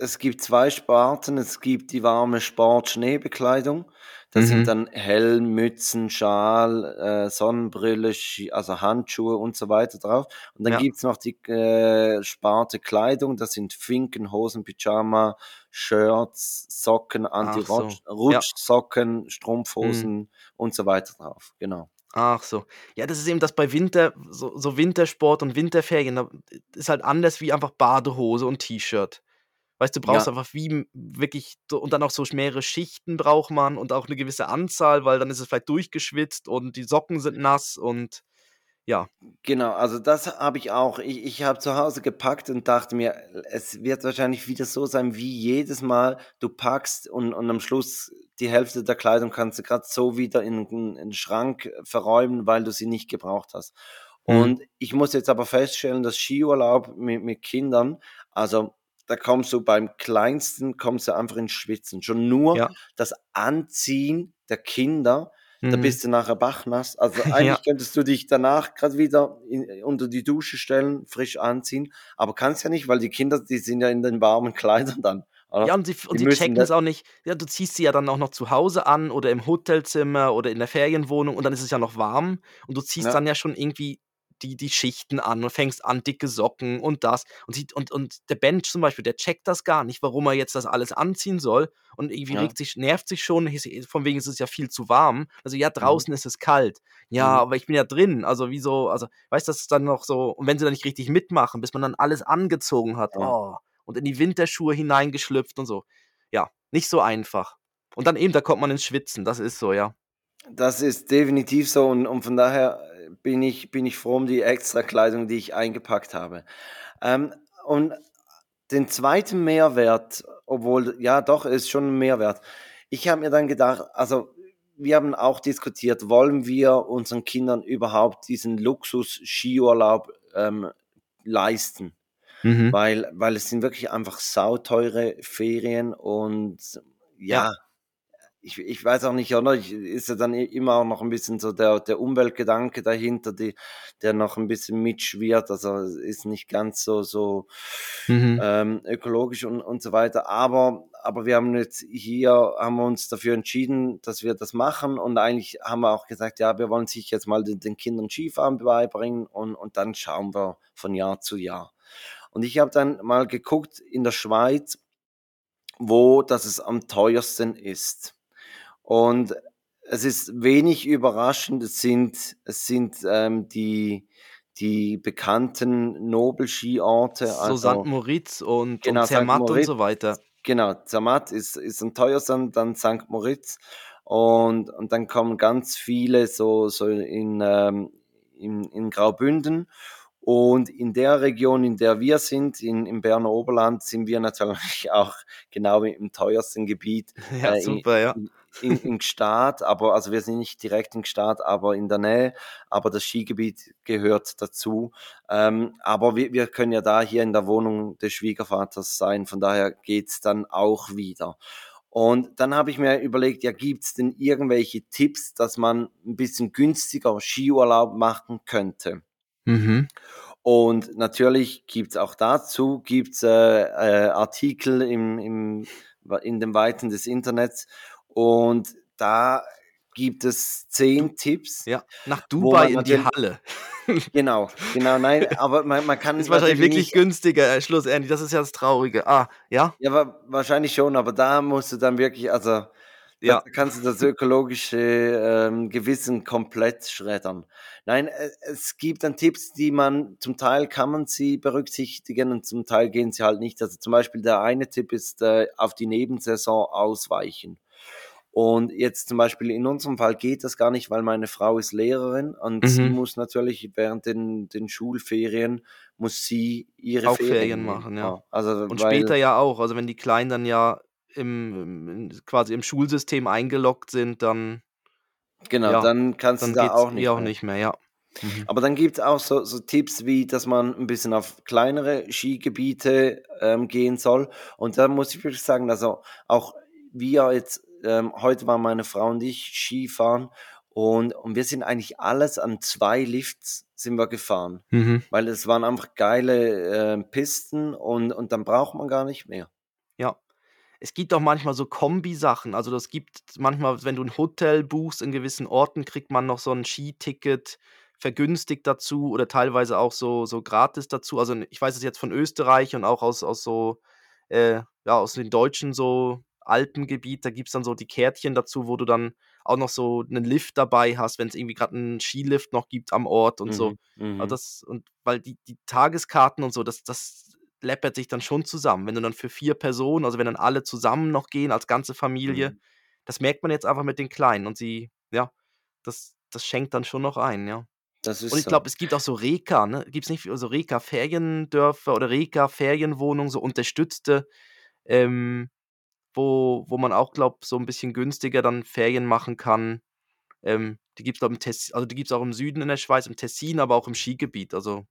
es gibt zwei Sparten. Es gibt die warme Sport-Schneebekleidung. Das
Mhm.
sind dann Helm, Mützen, Schal, äh, Sonnenbrille, also Handschuhe und so weiter drauf. Und dann
Ja.
gibt's noch die äh, Sparte Kleidung. Das sind Finken, Hosen, Pyjama, Shirts, Socken,
Ach so.
Anti-Rutschsocken, Strumpfhosen und so weiter drauf. Genau.
Ach so. Ja, das ist eben das bei Winter so so Wintersport und Winterferien, da ist halt anders wie einfach Badehose und T-Shirt. Weißt du, brauchst
Ja.
einfach wie wirklich so und dann auch so mehrere Schichten braucht man und auch 'ne gewisse Anzahl, weil dann ist es vielleicht durchgeschwitzt und die Socken sind nass und ja.
Genau, also das habe ich auch. Ich ich habe zu Hause gepackt und dachte mir, es wird wahrscheinlich wieder so sein wie jedes Mal. Du packst und und am Schluss die Hälfte der Kleidung kannst du grad so wieder in in 'n Schrank verräumen, weil du sie nicht gebraucht hast.
Mhm.
Und ich muss jetzt aber feststellen, dass Skiurlaub mit mit Kindern also, da kommst du beim Kleinsten kommst du einfach ins Schwitzen. Schon nur
Ja.
das Anziehen der Kinder, da
Mhm.
bist du nachher bachnass. Also,
Ja.
eigentlich könntest du dich danach grad wieder in unter die Dusche stellen, frisch anziehen, aber kannst ja nicht, weil die Kinder, die sind ja in den warmen Kleidern dann, oder?
Ja, und sie und
Die
sie checken es auch nicht. Ja, du ziehst sie ja dann auch noch zu Hause an oder im Hotelzimmer oder in der Ferienwohnung und dann ist es ja noch warm und du ziehst
Ja.
dann ja schon irgendwie die die Schichten an und fängst an, dicke Socken und das und sieht und und der Bench zum Beispiel, der checkt das gar nicht, warum er jetzt das alles anziehen soll und irgendwie
Ja.
regt sich nervt sich schon, von wegen: „Es ist ja viel zu warm.“ Also: „Ja,
Mhm.
draußen ist es kalt.“ „Ja,
Mhm.
aber ich bin ja drin.“ Also, wieso also, weißt du, das ist dann noch so und wenn sie dann nicht richtig mitmachen, bis man dann alles angezogen hat,
Ja.
oh, und in die Winterschuhe hineingeschlüpft und so. Ja, nicht so einfach. Und dann eben, da kommt man ins Schwitzen, das ist so, ja.
Das ist definitiv so und und von daher, äh, bin ich bin ich froh um die Extrakleidung, die ich eingepackt habe. Ähm, und den zweiten Mehrwert, obwohl ja doch, ist schon 'n Mehrwert. Ich habe mir dann gedacht also, wir haben auch diskutiert, wollen wir unseren Kindern überhaupt diesen Luxus-Skiurlaub, ähm, leisten?
Mhm.
Weil weil es sind wirklich einfach sauteure Ferien und
Ja.
ja, ich ich weiß auch nicht, oder? Ich ist ja dann immer auch noch 'n bisschen so der der Umweltgedanke dahinter, die der noch 'n bisschen mitschwirrt. Also, ist nicht ganz so so,
Mhm.
ähm, ökologisch und und so weiter. Aber aber wir haben jetzt hier haben wir uns dafür entschieden, dass wir das machen und eigentlich haben wir auch gesagt: „Ja, wir wollen sicher jetzt mal den den Kindern Skifahren beibringen und und dann schauen wir von Jahr zu Jahr.“ Und ich habe dann mal geguckt in der Schweiz, wo das es am teuersten ist. Und es ist wenig überraschend, es sind es sind, ähm, die die bekannten Nobelskiorte,
So St.
also
Moritz und und
Genau, St.
Zermatt und
Moritz.
so weiter.
Genau, Zermatt ist ist am teuersten, dann St. Moritz und und dann kommen ganz viele so so in, ähm in in Graubünden. Und in der Region, in der wir sind, in im Berner Oberland, sind wir natürlich auch genau im teuersten Gebiet,
Ja,
äh,
super, ja.
in in in Gstaad, aber also, wir sind nicht direkt in Gstaad, aber in der Nähe, aber das Skigebiet gehört dazu. Ähm, aber wir wir können ja da hier in der Wohnung des Schwiegervaters sein, von daher geht's dann auch wieder. Und dann habe ich mir überlegt, ja, gibt's denn irgendwelche Tipps, dass man 'n bisschen günstiger Skiurlaub machen könnte?
Mhm.
Und natürlich gibt's auch dazu gibt's, äh, äh, Artikel im im in den Weiten des Internets und da gibt es 10 Tipps,
Ja, nach Dubai in die Halle.
Genau, genau, nein, aber man man kann
Ist wahrscheinlich wirklich
nicht
günstiger, äh, schlussendlich. Das ist ja das Traurige. Ah, ja?
Ja, wa wahrscheinlich schon, aber da musst du dann wirklich also, da
Ja.
kannst du das ökologische, ähm, Gewissen komplett schreddern. Nein, e es gibt dann Tipps, die man zum Teil kann man sie berücksichtigen und zum Teil gehen sie halt nicht. Also, zum Beispiel der eine Tipp ist, äh, auf die Nebensaison ausweichen. Und jetzt zum Beispiel in unserem Fall geht das gar nicht, weil meine Frau ist Lehrerin und sie
Mhm.
muss natürlich während den den Schulferien muss sie ihre
Auch
Ferien
Ferien machen, ja.
ja. Also,
Und später ja auch. Also, wenn die Kleinen dann ja im im quasi im Schulsystem eingeloggt sind, dann
Genau,
ja,
dann kannst du
dann
da
geht's
auch nicht
auch
mehr.
nicht mehr, ja. Mhm.
Aber dann gibt's auch so so Tipps wie, dass man 'n bisschen auf kleinere Skigebiete, ähm, gehen soll. Und da muss ich wirklich sagen, also, auch wir jetzt ähm, heute waren meine Frau und ich Skifahren und und wir sind eigentlich alles an 2 Lifts sind wir gefahren,
Mhm.
weil es waren einfach geile, ähm, Pisten und und dann braucht man gar nicht mehr.
Es gibt auch manchmal so Kombisachen. Also, das gibt manchmal, wenn du 'n Hotel buchst in gewissen Orten, kriegt man noch so 'n Skiticket vergünstigt dazu oder teilweise auch so so gratis dazu. Also, ich weiß es jetzt von Österreich und auch aus aus so äh, ja, aus den deutschen so Alpengebiet, da gibt's dann so die Kärtchen dazu, wo du dann auch noch so einen Lift dabei hast, wenn es irgendwie gerade einen Skilift noch gibt am Ort und so.
Mhm,
Also
mhm.
das, und weil die, die Tageskarten und so, das, das läppert sich dann schon zusammen. Wenn du dann für vier Personen, also wenn dann alle zusammen noch gehen, als ganze Familie,
Mhm.
das merkt man jetzt einfach mit den Kleinen und sie, ja, das, das schenkt dann schon noch ein, ja.
Das
Und
ist
ich
so.
glaube, es gibt auch so Reka, ne? Gibt es nicht so Reka-Feriendörfer oder Reka-Ferienwohnungen, so unterstützte, ähm, wo, wo man auch, glaube so ein bisschen günstiger dann Ferien machen kann. Ähm, die gibt es, glaube ich, also die gibt's auch im Süden in der Schweiz, im Tessin, aber auch im Skigebiet. Also,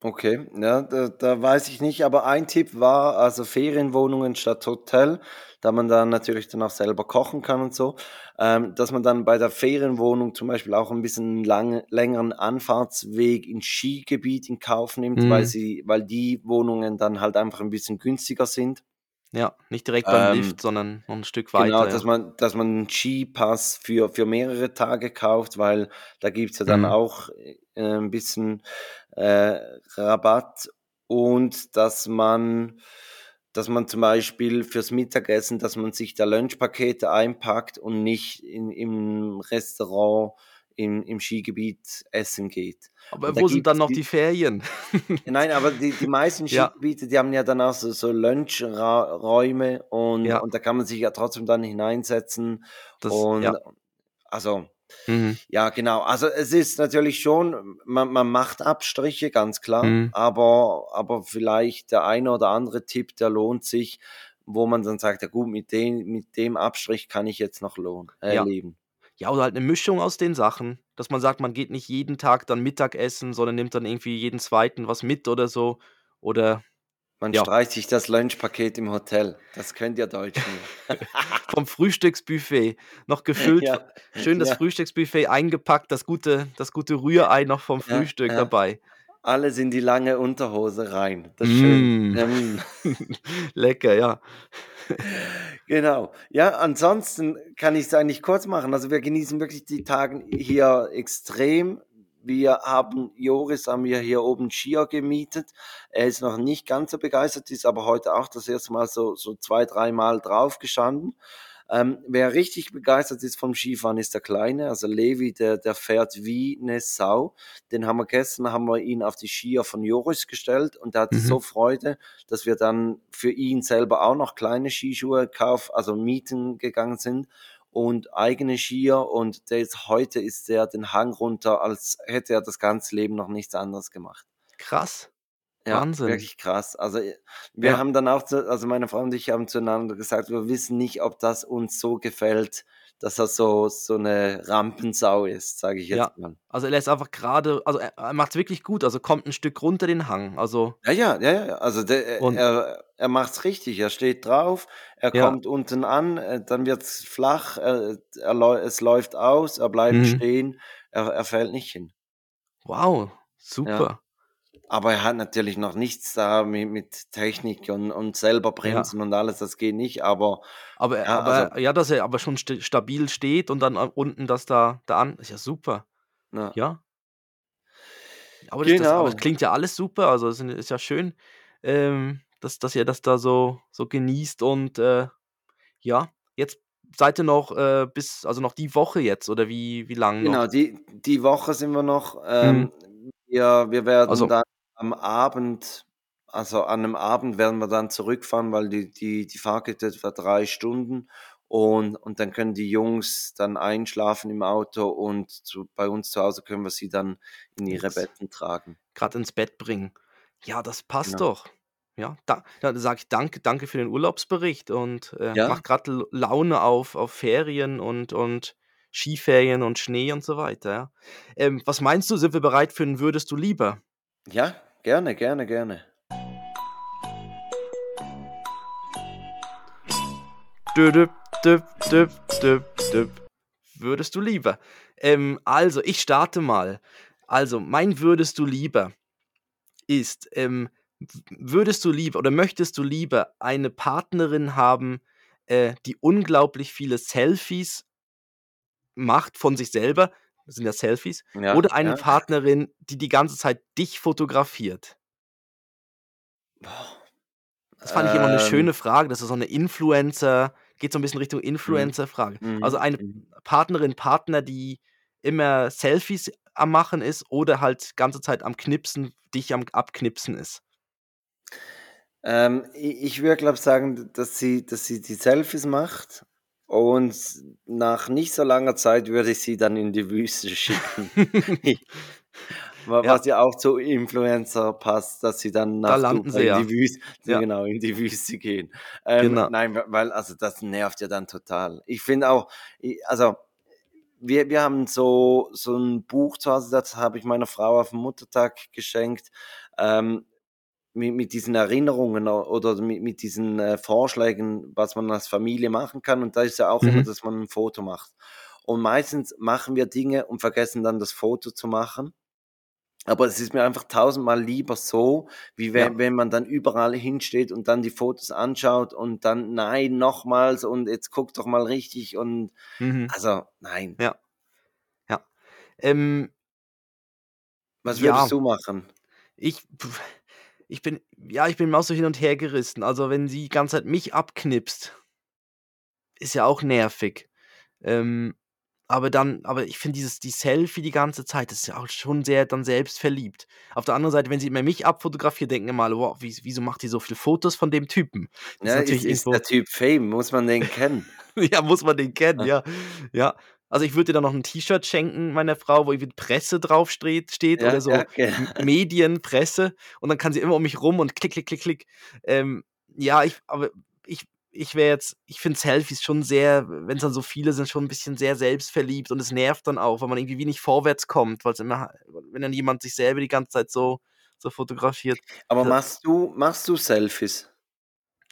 Okay, ja, da, da weiß ich nicht, aber ein Tipp war, also Ferienwohnungen statt Hotel, da man dann natürlich dann auch selber kochen kann und so, ähm, dass man dann bei der Ferienwohnung zum Beispiel auch ein bisschen lang, längeren Anfahrtsweg ins Skigebiet in Kauf nimmt, weil
Mhm.
sie, weil die Wohnungen dann halt einfach ein bisschen günstiger sind.
ja, nicht direkt beim
Ähm,
Lift, sondern noch ein Stück
Genau,
weiter,
dass
ja.
man, dass man einen Skipass für, für mehrere Tage kauft, weil da gibt's ja dann
Mhm.
auch äh, ein bisschen äh, Rabatt und dass man, dass man zum Beispiel fürs Mittagessen, dass man sich da Lunchpakete einpackt und nicht in, im Restaurant im, im Skigebiet essen geht.
Aber wo sind dann noch
die,
Ferien?
Nein, aber die, die meisten
Ja,
Skigebiete, die haben ja dann auch so, so Lunchräume und,
ja,
und da kann man sich ja trotzdem dann hineinsetzen
das,
und
ja.
also,
Mhm.
ja, genau. Also es ist natürlich schon, man, man macht Abstriche, ganz klar,
Mhm.
aber, aber vielleicht der eine oder andere Tipp, der lohnt sich, wo man dann sagt, ja gut, mit dem, mit dem Abstrich kann ich jetzt noch lohnen, äh,
Ja.
leben.
Ja, oder halt eine Mischung aus den Sachen, dass man sagt, man geht nicht jeden Tag dann Mittagessen, sondern nimmt dann irgendwie jeden zweiten was mit oder so. Oder
Man
ja,
streicht sich das Lunchpaket im Hotel. Das könnt ihr Deutschen
vom Frühstücksbuffet noch gefüllt,
Ja,
schön das
ja,
Frühstücksbuffet eingepackt, das gute, das gute Rührei noch vom Frühstück dabei.
Alles in die lange Unterhose rein. Das ist schön.
Mm.
Ähm,
Lecker, ja.
genau. Ja, ansonsten kann ich es eigentlich kurz machen. Also wir genießen wirklich die Tage hier extrem. Wir haben, Joris haben wir hier oben Skier gemietet. Er ist noch nicht ganz so begeistert, ist aber heute auch das erste Mal so, so zwei, dreimal drauf gestanden. Ähm, wer richtig begeistert ist vom Skifahren, ist der Kleine, also Levi, der, der fährt wie eine Sau. Den haben wir gestern, haben wir ihn auf die Skier von Joris gestellt und der hatte
Mhm.
so Freude, dass wir dann für ihn selber auch noch kleine Skischuhe kauf, also mieten gegangen sind und eigene Skier und der ist, heute ist der den Hang runter, als hätte er das ganze Leben noch nichts anderes gemacht.
Krass.
Ja,
Wahnsinn.
wirklich krass. Also äh, wir
Ja.
haben dann auch, zu, also meine Frau und ich haben zueinander gesagt, wir wissen nicht, ob das uns so gefällt, dass er so, so eine Rampensau ist, sage ich
Ja.
jetzt mal.
Also er lässt einfach gerade, also er, er macht es wirklich gut, also kommt ein Stück runter den Hang. Also
Ja, ja, ja, ja. Also der, er, er macht's richtig. Er steht drauf, er
ja.
kommt unten an, äh, dann wird's flach, äh, er, läu- es läuft aus, er bleibt
Mhm.
stehen, er, er fällt nicht hin.
Wow,
Ja. Aber er hat natürlich noch nichts da mit, mit Technik und, und selber
Ja.
bremsen und alles, das geht nicht. Aber
Aber,
ja, also,
aber ja, dass er aber schon st stabil steht und dann äh, unten das da, da an, ist ja super.
ja.
Ja. Aber das, das, aber
Genau.
klingt ja alles super, also es ist ja schön, ähm, dass, dass ihr das da so, so genießt und äh, ja, jetzt seid ihr noch äh, bis, also noch die Woche jetzt oder wie, wie lang
Genau,
noch?
die, die Woche sind wir noch. Ähm, wir, wir werden
Also,
dann am Abend, also an einem Abend werden wir dann zurückfahren, weil die, die, die Fahrt geht etwa drei Stunden und, und dann können die Jungs dann einschlafen im Auto und zu, bei uns zu Hause können wir sie dann in ihre Betten tragen.
gerade ins Bett bringen. Ja, das passt
Genau.
doch. Ja, da, dann sage ich danke, danke für den Urlaubsbericht und äh,
Ja,
macht gerade Laune auf, auf Ferien und, und Skiferien und Schnee und so weiter. Ja. Ähm, was meinst du, sind wir bereit für ein Würdest du lieber?
ja, gerne, gerne, gerne.
Düdüp, düp, düp, düp, düp. Würdest du lieber? Ähm, also, ich starte mal. Also, mein Würdest du lieber ist, ähm, würdest du lieber oder möchtest du lieber eine Partnerin haben, äh, die unglaublich viele Selfies macht von sich selber, das sind ja Selfies,
Ja,
oder eine
ja.
Partnerin, die die ganze Zeit dich fotografiert? Das fand ich immer eine
Ähm,
schöne Frage. Das ist so eine Influencer, geht so ein bisschen Richtung
Mhm.
Influencer-Frage. Also
Mhm.
eine
Mhm.
Partnerin, Partner, die immer Selfies am Machen ist oder halt ganze Zeit am Knipsen, dich am Abknipsen ist?
Ähm, ich würde, glaube sagen, dass sie dass sie die Selfies macht und nach nicht so langer Zeit würde ich sie dann in die Wüste schicken. Wa
Ja.
was ja auch zu Influencer passt, dass sie dann
Da
nach
sie
Dubai
ja.
in die Wüste
Ja.
genau, in die Wüste gehen. Ähm,
Genau.
nein, weil also das nervt ja dann total. Ich finde auch also, wir wir haben so so 'n Buch zu Hause, das habe ich meiner Frau auf 'n Muttertag geschenkt, ähm, mi mit diesen Erinnerungen oder mi mit diesen, äh, Vorschlägen, was man als Familie machen kann und da ist ja auch immer,
Mhm.
dass man 'n Foto macht. Und meistens machen wir Dinge und vergessen dann das Foto zu machen. Aber es ist mir einfach tausendmal lieber so, wie wenn
Ja.
wenn man dann überall hinsteht und dann die Fotos anschaut und dann: „Nein, nochmals und jetzt guck doch mal richtig“ und
Mhm.
also, nein.
Ja. Ja. Ähm
Was
Ja.
würdest du machen?
Ich ich bin ja, ich bin auch so hin und her gerissen. Also, wenn sie die ganze Zeit mich abknipst ist ja auch nervig. Ähm, aber dann aber ich finde dieses die Selfie die ganze Zeit, das ist ja auch schon sehr dann selbstverliebt. Auf der anderen Seite, wenn sie immer mich abfotografiert, denken immer alle: „Wow, wies wieso macht die so viele Fotos von dem Typen?“ Das
Ja,
ist
ist
natürlich
ist
irgendwo
der Typ Fame, muss man den kennen.
Ja, muss man den kennen,
Ja.
ja. Also, ich würde ihr dann noch 'n T-Shirt schenken, meiner Frau, wo irgendwie Presse drauf steht steht
Ja,
oder so
ja,
M Medien, Presse und dann kann sie immer um mich rum und klick, klick, klick, klick. Ähm, ja, ich aber ich ich wäre jetzt ich finde Selfies schon sehr wenn's dann so viele sind, schon 'n bisschen sehr selbstverliebt und es nervt dann auch, weil man irgendwie wie nicht vorwärts kommt, weil's immer wenn dann jemand sich selber die ganze Zeit so so fotografiert.
Aber
Da
machst du machst du Selfies?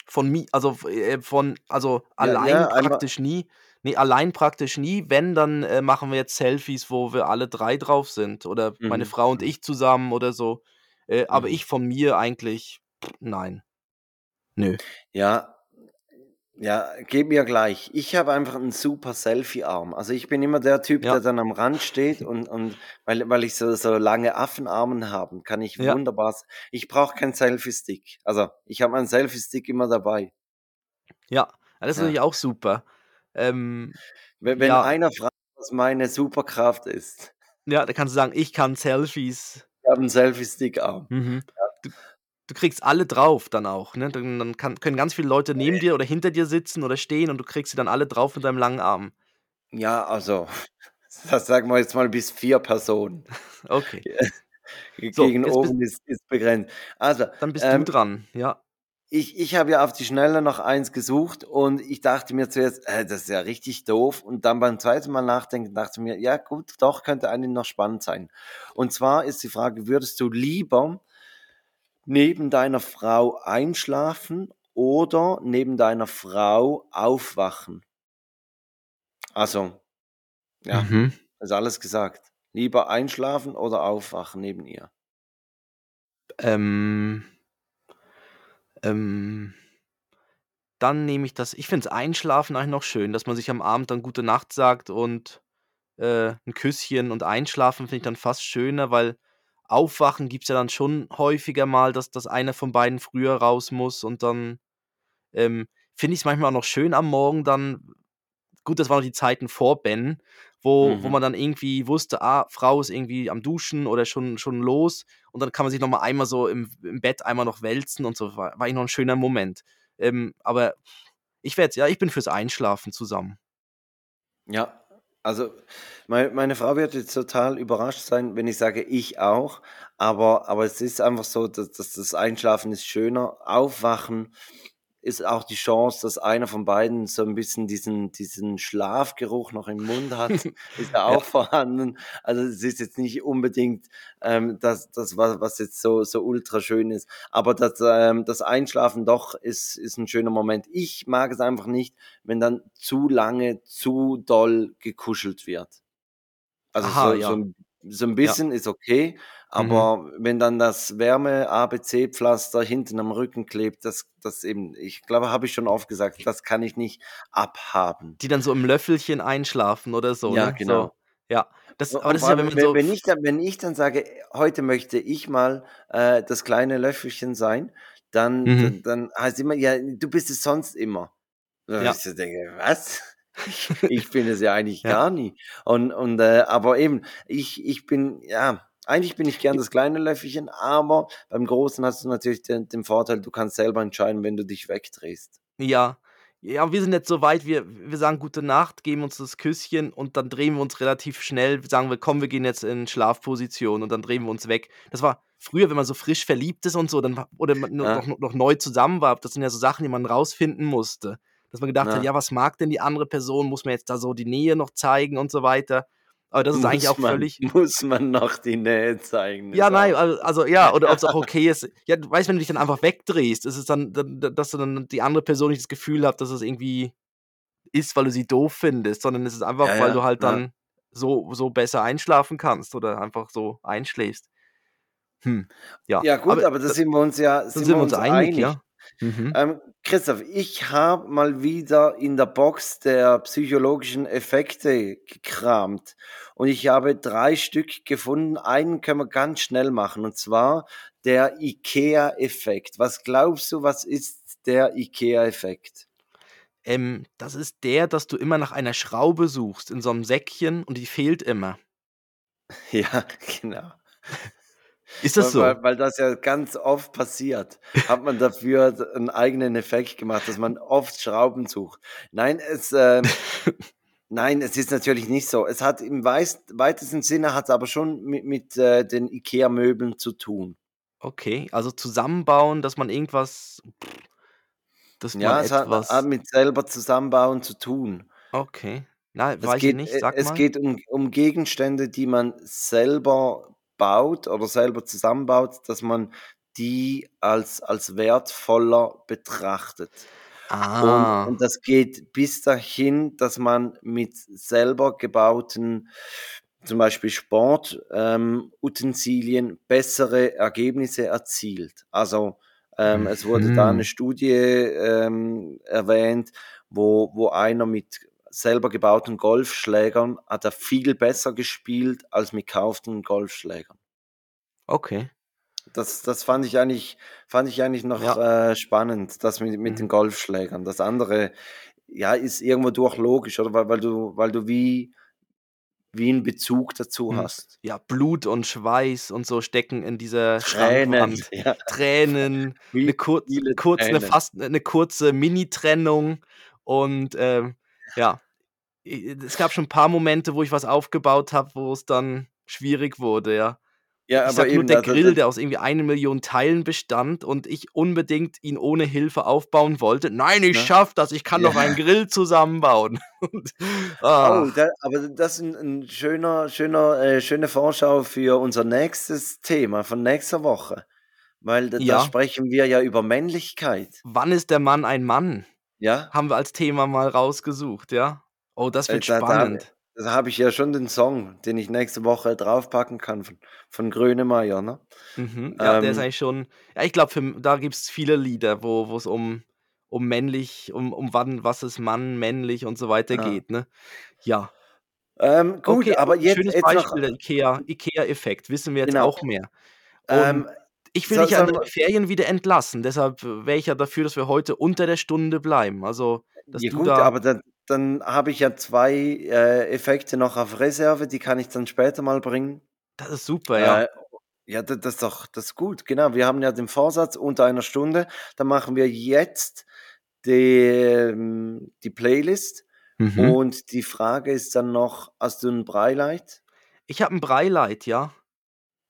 Von mi also, äh, von also,
Ja,
allein praktisch nie. Ne, allein praktisch nie. Wenn, dann, äh, machen wir jetzt Selfies, wo wir alle 3 drauf sind oder meine
Mhm,
Frau und ich zusammen oder so. Äh, aber
Mhm.
ich von mir eigentlich nein. Nö.
Ja. Ja, geht mir gleich. Ich habe einfach 'n super Selfie-Arm. Also, ich bin immer der Typ,
Ja.
der dann am Rand steht und und weil weil ich so so lange Affenarme habe, kann ich
Ja.
wunderbar s ich brauche keinen Selfie-Stick. Also, ich habe meinen Selfie-Stick immer dabei.
Ja, das ist
Ja.
natürlich auch super. Ähm,
We wenn
ja.
einer fragt, was meine Superkraft ist.
Ja, da kannst du sagen: „Ich kann Selfies.“
Ich habe 'n Selfie-Stick-Arm.
Mhm.
Ja.
Du du kriegst alle drauf dann auch, ne? Dann dann kann können ganz viele Leute neben dir oder hinter dir sitzen oder stehen und du kriegst sie dann alle drauf mit deinem langen Arm.
Ja, also, das sagen wir jetzt mal bis 4 Personen.
Okay.
Ge
So,
gegen
bist
oben ist ist begrenzt. Also,
Dann bist du
ähm
dran, ja.
Ich ich habe ja auf die Schnelle noch eins gesucht und ich dachte mir zuerst: „Äh, das ist ja richtig doof.“ Und dann beim zweiten Mal nachdenken dachte ich mir: „Ja gut, doch, könnte eigentlich noch spannend sein.“ Und zwar ist die Frage: Würdest du lieber neben deiner Frau einschlafen oder neben deiner Frau aufwachen? Also, ja,
Mhm.
ist alles gesagt. Lieber einschlafen oder aufwachen neben ihr?
Ähm ähm, dann nehme ich das. Ich finde das Einschlafen eigentlich noch schön, dass man sich am Abend dann Gute Nacht sagt und, äh, 'n Küsschen und Einschlafen finde ich dann fast schöner, weil Aufwachen gibt's ja dann schon häufiger mal, dass dass einer von beiden früher raus muss und dann, ähm, finde ich's manchmal auch noch schön am Morgen dann gut, das waren noch die Zeiten vor Ben, wo wo
Mhm.
man dann irgendwie wusste, ah, Frau ist irgendwie am Duschen oder schon schon los und dann kann man sich noch mal einmal so im im Bett einmal noch wälzen und so. War war eigentlich noch 'n schöner Moment. Ähm, aber ich jetzt ja, ich bin fürs Einschlafen zusammen.
Ja, also, mei meine Frau wird jetzt total überrascht sein, wenn ich sage: „Ich auch“, aber aber es ist einfach so, dass dass das Einschlafen ist schöner. Aufwachen ist auch die Chance, dass einer von beiden so 'n bisschen diesen diesen Schlafgeruch noch im Mund hat, ist ja
Ja.
auch vorhanden. Also, es ist jetzt nicht unbedingt, ähm, das das, wa was jetzt so so ultraschön ist. Aber das, ähm das Einschlafen doch ist ist 'n schöner Moment. Ich mag es einfach nicht, wenn dann zu lange, zu doll gekuschelt wird. Also,
Aha,
so so
ja.
so 'n
Ja.
bisschen ist okay,
Mhm.
aber wenn dann das Wärme-ABC-Pflaster hinten am Rücken klebt, das das eben ich glaube, habe ich schon oft gesagt, das kann ich nicht abhaben.
Die dann so im Löffelchen einschlafen oder so,
Ja,
ne?
genau.
So, ja. Das aber das ist ja, wenn man
wenn
so
wenn ich dann wenn ich dann sage: „Heute möchte ich mal, äh, das kleine Löffelchen sein“, dann
Mhm.
dann dann heißt immer: „Ja, du bist es sonst immer.“ Da
Ja.
ich denke, was? Ich bin es ja eigentlich
Ja.
gar nie. Und, und äh, aber eben, ich, ich bin, ja, eigentlich bin ich gern das kleine Löffelchen, aber beim Großen hast du natürlich den, den Vorteil, du kannst selber entscheiden, wenn du dich wegdrehst.
Ja. Ja, wir sind jetzt so weit, wir wir sagen gute Nacht, geben uns das Küsschen und dann drehen wir uns relativ schnell, sagen wir: „Komm, wir gehen jetzt in Schlafposition“ und dann drehen wir uns weg. Das war früher, wenn man so frisch verliebt ist und so, dann oder man
Ja.
noch noch neu zusammen war, das sind ja so Sachen, die man rausfinden musste. Dass man gedacht hat:
Ja.
„Ja, was mag denn die andere Person? Muss man jetzt da so die Nähe noch zeigen und so weiter?“ Aber das ist eigentlich
Muss
auch
man,
völlig
muss man noch die Nähe zeigen.
Ja, nein, also ja, oder ob's auch okay ist. Ja, du weißt, wenn du dich dann einfach wegdrehst, ist es dann dass du dann die andere Person nicht das Gefühl hat, dass es irgendwie ist, weil du sie doof findest, sondern es ist einfach,
Ja,
weil
ja,
du halt
ja.
dann so so besser einschlafen kannst oder einfach so einschläfst. Hm, ja.
Ja gut, aber,
da
da sind wir uns ja sind
sind
wir
wir uns einig, ja. Mhm.
Ähm, Christoph, ich habe mal wieder in der Box der psychologischen Effekte gekramt und ich habe drei Stück gefunden. Einen können wir ganz schnell machen und zwar der IKEA-Effekt. Was glaubst du, was ist der IKEA-Effekt?
Ähm, das ist der, dass du immer nach einer Schraube suchst in so 'nem Säckchen und die fehlt immer.
Ja, genau.
Ist das
Weil,
so?
weil, weil das ja ganz oft passiert, hat man dafür einen eigenen Effekt gemacht, dass man oft Schrauben sucht. Nein, es, ähm, nein, es ist natürlich nicht so. Es hat im weitesten Sinne hat es aber schon mit, mit äh, den IKEA-Möbeln zu tun.
Okay, also zusammenbauen, dass man irgendwas dass
Ja,
man
es hat,
etwas
hat mit selber zusammenbauen zu tun.
Okay. Na,
Es
weiß ich
geht,
nicht,
äh,
sag
es
mal.
geht um, um Gegenstände, die man selber baut oder selber zusammenbaut, dass man die als, als wertvoller betrachtet. Und,
Ah.
und das geht bis dahin, dass man mit selber gebauten, zum Beispiel Sportutensilien, ähm, bessere Ergebnisse erzielt. Also ähm, es wurde da eine
Mhm.
Studie ähm, erwähnt, wo, wo einer mit selber gebauten Golfschlägern hat er viel besser gespielt als mit gekauften Golfschlägern.
Okay.
Das, das fand ich eigentlich, fand ich eigentlich noch
Ja.
äh, spannend, das mit, mit den
Mhm.
Golfschlägern. Das andere, ja, ist irgendwo durch logisch, oder? Weil, weil du, weil du wie, wie einen Bezug dazu
Mhm.
hast.
Ja, Blut und Schweiß und so stecken in dieser
Tränen, ja.
Tränen, 'ne
Wie
kurz
viele
kurz 'ne
Tränen.
fast 'ne kurze Mini-Trennung und, ähm, ja. Es gab schon 'n paar Momente, wo ich was aufgebaut habe, wo es dann schwierig wurde, ja.
Ja,
Ich
aber
nur
eben,
der
da, da,
Grill,
da,
der aus irgendwie 1.000.000 Teilen bestand und ich unbedingt ihn ohne Hilfe aufbauen wollte. „Nein, ich
ne?
schaffe das, ich kann
Ja.
doch einen Grill zusammenbauen.“ Und,
Oh,
ah.
da, aber das ist ein, ein schöner, schöner, äh, schöne Vorschau für unser nächstes Thema von nächster Woche. Weil da, da
Ja.
sprechen wir ja über Männlichkeit.
Wann ist der Mann ein Mann?
Ja?
Haben wir als Thema mal rausgesucht, ja. Oh, das
Äh,
wird
da, da,
spannend.
da habe ich ja schon den Song, den ich nächste Woche draufpacken kann von, von Grönemeyer, ne?
Mhm. Ja, der ist
Ähm,
eigentlich schon ja, ich glaube, da gibt's viele Lieder, wo wo's um um männlich um um wann was ist Mann, männlich und so weiter
ja.
geht, ne? Ja.
Ähm, gut,
Okay, aber
jetzt,
schönes
jetzt noch,
Beispiel, der IKEA Ikea-Effekt, wissen wir jetzt
genau.
auch mehr.
Ähm,
ich will
so,
dich ja in
wir,
Ferien wieder entlassen, deshalb wäre ich ja dafür, dass wir heute unter der Stunde bleiben. Also, dass
ja
du
gut,
da
aber dann, dann habe ich ja zwei äh, Effekte noch auf Reserve, die kann ich dann später mal bringen.
das ist super, ja.
Äh, ja, da- das ist doch, das ist gut, genau. Wir haben ja den Vorsatz unter einer Stunde. Dann machen wir jetzt die, ähm, die Playlist
Mhm.
und die Frage ist dann noch, hast du ein Breileit?
Ich habe 'n Breileit, ja.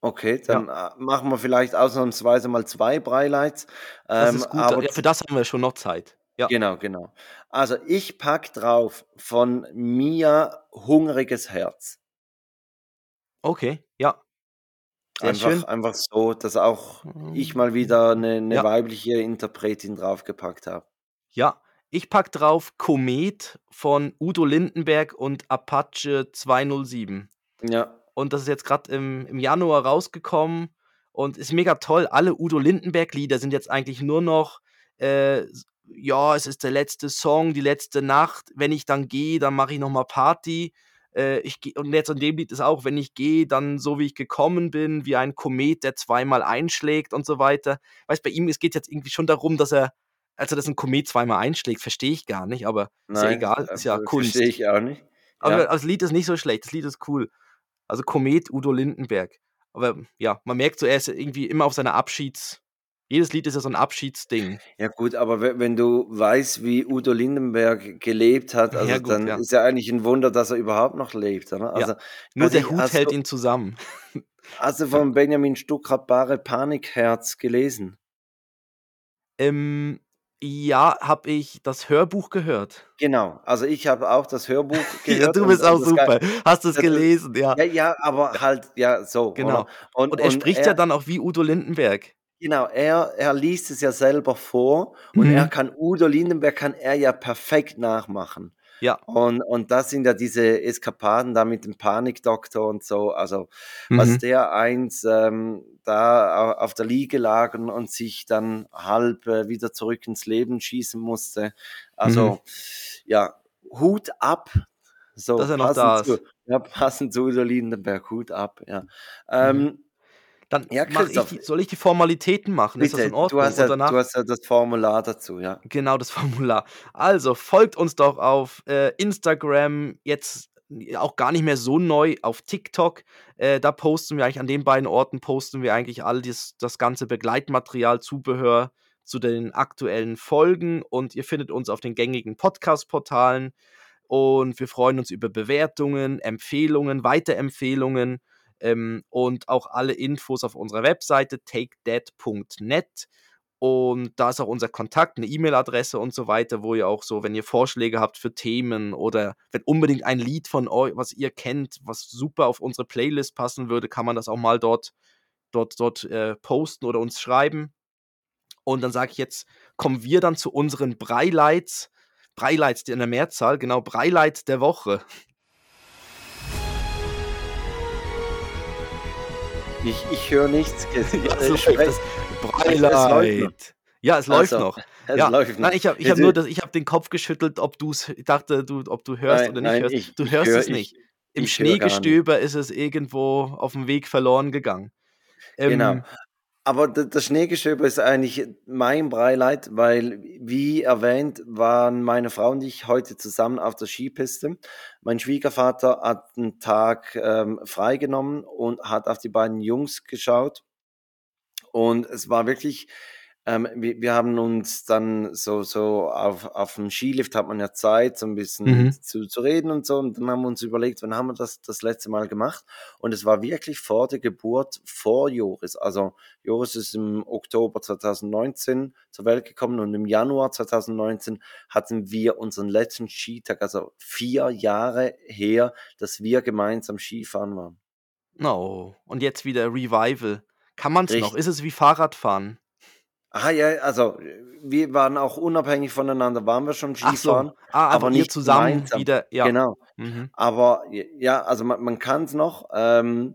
Okay,
Ja.
dann äh, machen wir vielleicht ausnahmsweise mal zwei Breileits.
Das
Ähm,
ist gut.
aber
Ja, für das haben wir schon noch Zeit. Ja.
genau, genau. Also ich pack drauf von Mia Hungriges Herz.
Okay, ja. Sehr
Einfach,
schön.
einfach so, dass auch ich mal wieder eine, eine
ja.
weibliche Interpretin draufgepackt habe.
Ja, ich pack drauf Komet von Udo Lindenberg und Apache 207.
Ja,
Und das ist jetzt grad im im Januar rausgekommen und ist mega toll. Alle Udo Lindenberg-Lieder sind jetzt eigentlich nur noch, äh, ja, es ist der letzte Song, die letzte Nacht. Wenn ich dann gehe, dann mache ich noch mal Party. Äh, ich gehe und jetzt an dem Lied ist auch: „Wenn ich gehe, dann so wie ich gekommen bin, wie ein Komet, der zweimal einschlägt“ und so weiter. Weißt, bei ihm es geht jetzt irgendwie schon darum, dass er also dass ein Komet zweimal einschlägt, verstehe ich gar nicht, aber ist ja
Nein,
egal, ist ja Kunst.
verstehe ich auch nicht.
Aber
Ja.
das Lied ist nicht so schlecht, das Lied ist cool. Also Komet Udo Lindenberg. Aber ja, man merkt so, er ist irgendwie immer auf seiner Abschieds. Jedes Lied ist ja so ein Abschiedsding.
Ja gut, aber we wenn du weißt, wie Udo Lindenberg gelebt hat, also
Ja gut,
dann
ja.
ist ja eigentlich ein Wunder, dass er überhaupt noch lebt, oder? Also,
Nur
also
der
ich-
Hut hält
du,
ihn zusammen.
Hast du von Benjamin Stuckrad Bare Panikherz gelesen?
Ähm, ja, habe ich das Hörbuch gehört.
Genau, also ich habe auch das Hörbuch
Ja,
gehört.
du
und-
bist
und
auch super. Hast du es gelesen, ja.
Ja, ja, aber halt, ja, so.
Genau.
Und,
Und er spricht ja dann auch wie Udo Lindenberg.
Genau, er, er liest es ja selber vor und
Mhm.
er kann Udo Lindenberg kann er ja perfekt nachmachen.
Ja.
Und, und das sind ja diese Eskapaden da mit dem Panikdoktor und so. Also, was
Mhm.
der eins ähm, da au- auf der Liege lag und, sich dann halb äh, wieder zurück ins Leben schießen musste. Also,
Mhm.
ja, Hut ab. So,
Dass er noch
passend
da
zu,
ist.
ja, passend zu Udo Lindenberg, Hut ab, ja.
Mhm.
Ähm,
Dann
Ja,
ich die, soll ich die Formalitäten machen? ist das
bitte,
in Ordnung?
du hast, ja,
danach
du hast ja das Formular dazu, ja.
Genau, das Formular. Also, folgt uns doch auf äh, Instagram, jetzt auch gar nicht mehr so neu, auf TikTok. Äh, da posten wir eigentlich, an den beiden Orten posten wir eigentlich all das, das ganze Begleitmaterial, Zubehör zu den aktuellen Folgen und ihr findet uns auf den gängigen Podcast-Portalen und wir freuen uns über Bewertungen, Empfehlungen, Weiterempfehlungen ähm, und auch alle Infos auf unserer Webseite takedead.net. Und da ist auch unser Kontakt, eine E-Mail-Adresse und so weiter, wo ihr auch so, wenn ihr Vorschläge habt für Themen oder wenn unbedingt ein Lied von euch, was ihr kennt, was super auf unsere Playlist passen würde, kann man das auch mal dort, dort, dort äh, posten oder uns schreiben. Und dann sage ich jetzt, kommen wir dann zu unseren Breileits, Breileits in der Mehrzahl, genau, Breileits der Woche.
Ich, ich höre nichts. Es,
Ja, so läuft
sprech-
das.
es läuft noch.
Breit. Ja, es läuft
Also,
noch.
es
ja,
läuft noch.
nein, ich habe hab nur
ist-
das, ich hab den Kopf geschüttelt, ob du es, ich dachte, du, ob du hörst
Nein,
oder nicht
nein,
hörst.
ich-
du
ich
hörst
hör-
es nicht.
ich-
Im. Schneegestöber ist es irgendwo auf dem Weg verloren gegangen. Ähm,
Genau. Aber das Schneegestöber ist eigentlich mein Breileid, weil, wie erwähnt, waren meine Frau und ich heute zusammen auf der Skipiste. Mein Schwiegervater hat einen Tag ähm, freigenommen und hat auf die beiden Jungs geschaut. Und es war wirklich, ähm, wir, wir haben uns dann so, so auf, auf dem Skilift hat man ja Zeit, so ein bisschen
Mhm.
zu, zu reden und so. Und dann haben wir uns überlegt, wann haben wir das das letzte Mal gemacht? Und es war wirklich vor der Geburt vor Joris. Also Joris ist im Oktober 2019 zur Welt gekommen und im Januar 2019 hatten wir unseren letzten Skitag, also vier Jahre her, dass wir gemeinsam Skifahren waren.
oh, und jetzt wieder Revival. Kann man es noch? Ist es wie Fahrradfahren?
Ah ja, also wir waren auch unabhängig voneinander, waren wir schon
Ach so.
Skifahren.
Ah,
aber
aber
nicht
zusammen
gemeinsam.
wieder. Ja.
Genau.
Mhm.
Aber ja, also man, man kann es noch. Ähm,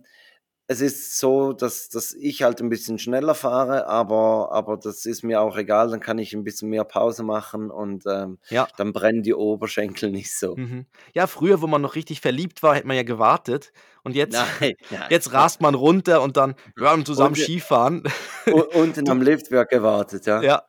es ist so, dass, dass ich halt ein bisschen schneller fahre, aber, aber das ist mir auch egal. Dann kann ich ein bisschen mehr Pause machen und ähm,
Ja.
dann brennen die Oberschenkel nicht so.
Mhm. Ja, früher, wo man noch richtig verliebt war, hätte man ja gewartet. Und jetzt,
Nein, nein.
jetzt rast man runter und dann, wir haben zusammen
Und wir-
Skifahren.
U- Unten am Lift wird gewartet, ja.
Ja,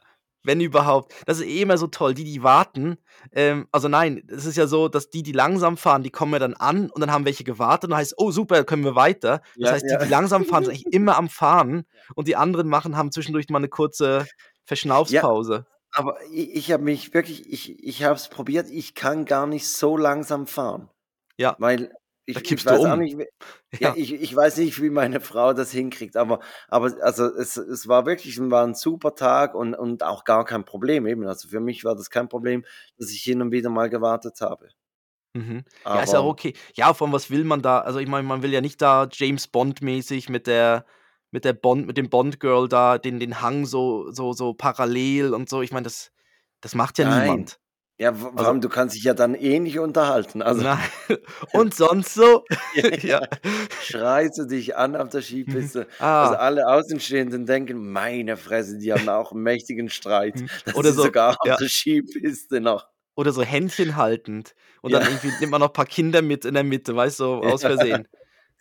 wenn überhaupt. Das ist eh immer so toll. Die, die warten, ähm, also nein, es ist ja so, dass die, die langsam fahren, die kommen ja dann an und dann haben welche gewartet und dann heißt, oh super, können wir weiter. Das
Ja,
heißt, die,
ja.
die langsam fahren, sind eigentlich immer am Fahren und die anderen machen, haben zwischendurch mal eine kurze Verschnaufspause.
Aber ich, ich habe mich wirklich, ich, ich habe es probiert, ich kann gar nicht so langsam fahren.
Ja.
Weil ich,
Da
ich
kippst du
weiß auch
um.
nicht, wie- ja, ich, ich weiß nicht, wie meine Frau das hinkriegt, aber, aber also es, es war wirklich war ein super Tag und, und auch gar kein Problem eben. Also für mich war das kein Problem, dass ich hin und wieder mal gewartet habe.
Mhm.
Aber,
Ja, ist ja auch okay. Ja, von was will man da? Also ich meine, man will ja nicht da James Bond-mäßig mit der, mit der Bond, mit dem Bond-Girl da den, den Hang so, so, so parallel und so. Ich meine, das, das macht ja
Nein.
niemand.
Ja, w- vor allem, du kannst dich ja dann eh nicht unterhalten. Also
Nein. Und sonst so? ja.
schreist du dich an auf der Skipiste.
Ah.
Also alle Außenstehenden denken, meine Fresse, die haben auch einen mächtigen Streit.
Mhm.
Das
Oder
ist
so,
sogar auf
ja.
der Skipiste noch.
Oder so Händchen haltend. Und
Ja.
dann irgendwie nimmt man noch ein paar Kinder mit in der Mitte, weißt du, so aus
Ja.
Versehen.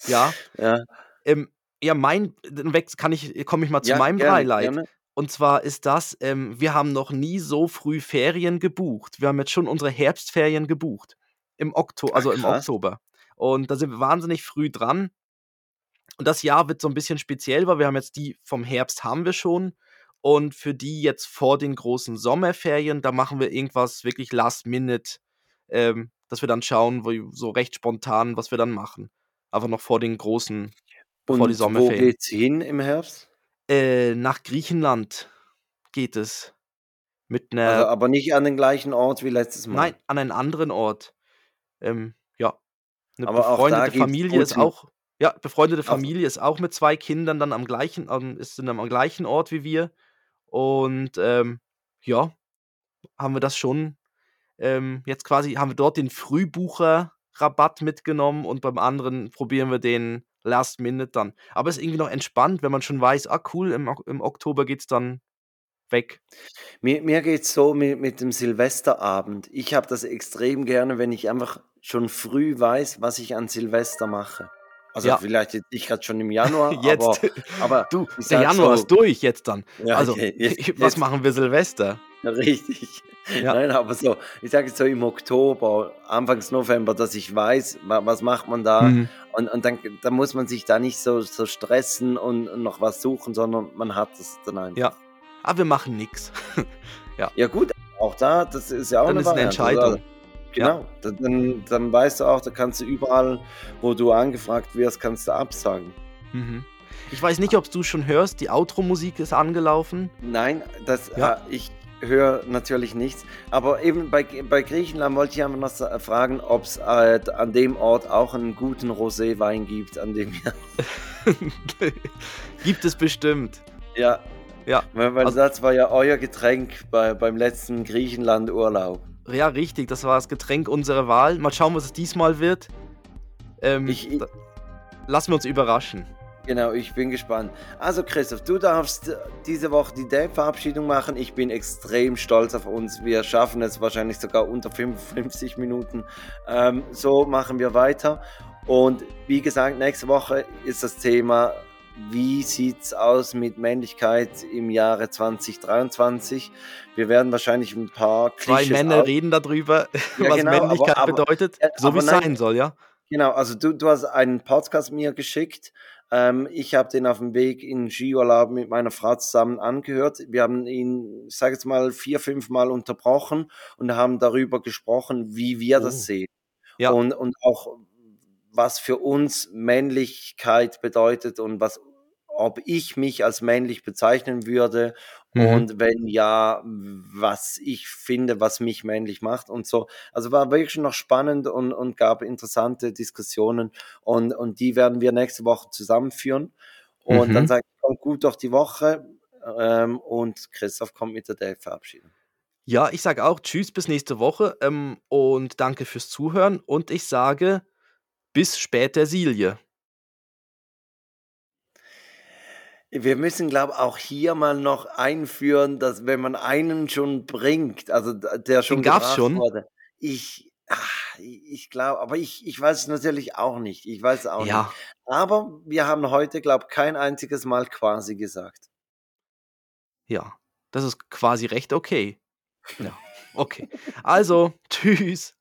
Ja.
Ja,
Ähm, ja, mein, dann weg kann ich, komme ich mal zu
ja
meinem
gerne,
Beileid.
gerne.
Und zwar ist das, ähm, wir haben noch nie so früh Ferien gebucht. Wir haben jetzt schon unsere Herbstferien gebucht. Im Oktober, also im Oktober. Und da sind wir wahnsinnig früh dran. Und das Jahr wird so ein bisschen speziell, weil wir haben jetzt die vom Herbst haben wir schon. Und für die jetzt vor den großen Sommerferien, da machen wir irgendwas wirklich last minute, ähm, dass wir dann schauen, wo, so recht spontan, was wir dann machen. Einfach noch vor den großen,
Und
vor die Sommerferien.
wo geht's hin im Herbst?
Äh, nach Griechenland geht es. Mit einer.
Also, aber nicht an den gleichen Ort wie letztes Mal.
Nein, an einen anderen Ort. Ähm, ja. Eine
Aber
befreundete Familie ist auch. Ja, befreundete
Auch-
Familie ist auch mit zwei Kindern dann am gleichen, ähm, ist dann am gleichen Ort wie wir. Und ähm, ja, haben wir das schon ähm, jetzt quasi, haben wir dort den Frühbucher-Rabatt mitgenommen und beim anderen probieren wir den Last Minute dann. Aber es ist irgendwie noch entspannt, wenn man schon weiß, ah cool, im, im Oktober geht's dann weg.
Mir, mir geht es so mit, mit dem Silvesterabend. Ich habe das extrem gerne, wenn ich einfach schon früh weiß, was ich an Silvester mache. Also
Ja.
vielleicht jetzt nicht gerade schon im Januar,
Jetzt.
aber, aber
Du,
ich
der Januar
so,
ist durch jetzt dann.
Ja,
also,
okay, jetzt-
was
jetzt-
machen wir Silvester?
richtig.
Ja.
Nein, aber so, ich sage jetzt so im Oktober, Anfangs November, dass ich weiß, wa- was macht man da.
Mhm.
Und, und dann, dann muss man sich da nicht so, so stressen und, und noch was suchen, sondern man hat es dann einfach.
Ja. Aber wir machen nichts.
Ja gut, auch da, das ist ja auch
Dann
eine
ist eine Entscheidung.
oder? Genau, dann, dann, dann weißt du auch, da kannst du überall, wo du angefragt wirst, kannst du absagen.
Mhm. Ich weiß nicht, ob du schon hörst, die Outro-Musik ist angelaufen.
Nein, das,
Ja.
äh, ich höre natürlich nichts. Aber eben bei, bei Griechenland wollte ich einfach noch fragen, ob es äh, an dem Ort auch einen guten Roséwein gibt, an dem.
Gibt es bestimmt.
ja,
Ja,
weil, weil
Also-
das war ja euer Getränk bei, beim letzten Griechenland-Urlaub.
ja, richtig. Das war das Getränk unserer Wahl. Mal schauen, was es diesmal wird. Ähm,
Ich- ich-
lassen wir uns überraschen.
Genau, ich bin gespannt. Also Christoph, du darfst diese Woche die Date-Verabschiedung machen. Ich bin extrem stolz auf uns. Wir schaffen es wahrscheinlich sogar unter 55 Minuten. Ähm, so machen wir weiter. Und wie gesagt, nächste Woche ist das Thema, wie sieht es aus mit Männlichkeit im Jahre 2023? Wir werden wahrscheinlich ein paar
Zwei
Klischees
Männer
aus-
reden darüber,
Ja,
was
genau,
Männlichkeit
aber- aber-
bedeutet. so wie es sein soll, ja?
Genau, also du, du hast einen Podcast mir geschickt. Ähm, ich habe den auf dem Weg in Skiurlaub mit meiner Frau zusammen angehört. Wir haben ihn, ich sage jetzt mal, vier, fünf Mal unterbrochen und haben darüber gesprochen, wie wir
Oh.
das sehen.
Ja.
Und, und auch, was für uns Männlichkeit bedeutet und was, ob ich mich als männlich bezeichnen würde
Mhm.
und wenn ja, was ich finde, was mich männlich macht und so. Also war wirklich noch spannend und, und gab interessante Diskussionen und, und die werden wir nächste Woche zusammenführen. Und
Mhm.
dann sage ich, kommt gut durch die Woche ähm, und Christoph kommt mit der Dave-Verabschiedung.
Ja, ich sage auch Tschüss bis nächste Woche ähm, und danke fürs Zuhören. Und ich sage bis später, Silje.
Wir müssen, glaube ich, auch hier mal noch einführen, dass wenn man einen schon bringt, also der schon
gab's
gebracht
schon?
wurde, ich, ach, ich glaube, aber ich, ich weiß es natürlich auch nicht. Ich weiß es auch
Ja,
nicht. Aber wir haben heute, glaube ich, kein einziges Mal quasi gesagt.
ja. Das ist quasi recht okay. Ja, okay. Also, tschüss.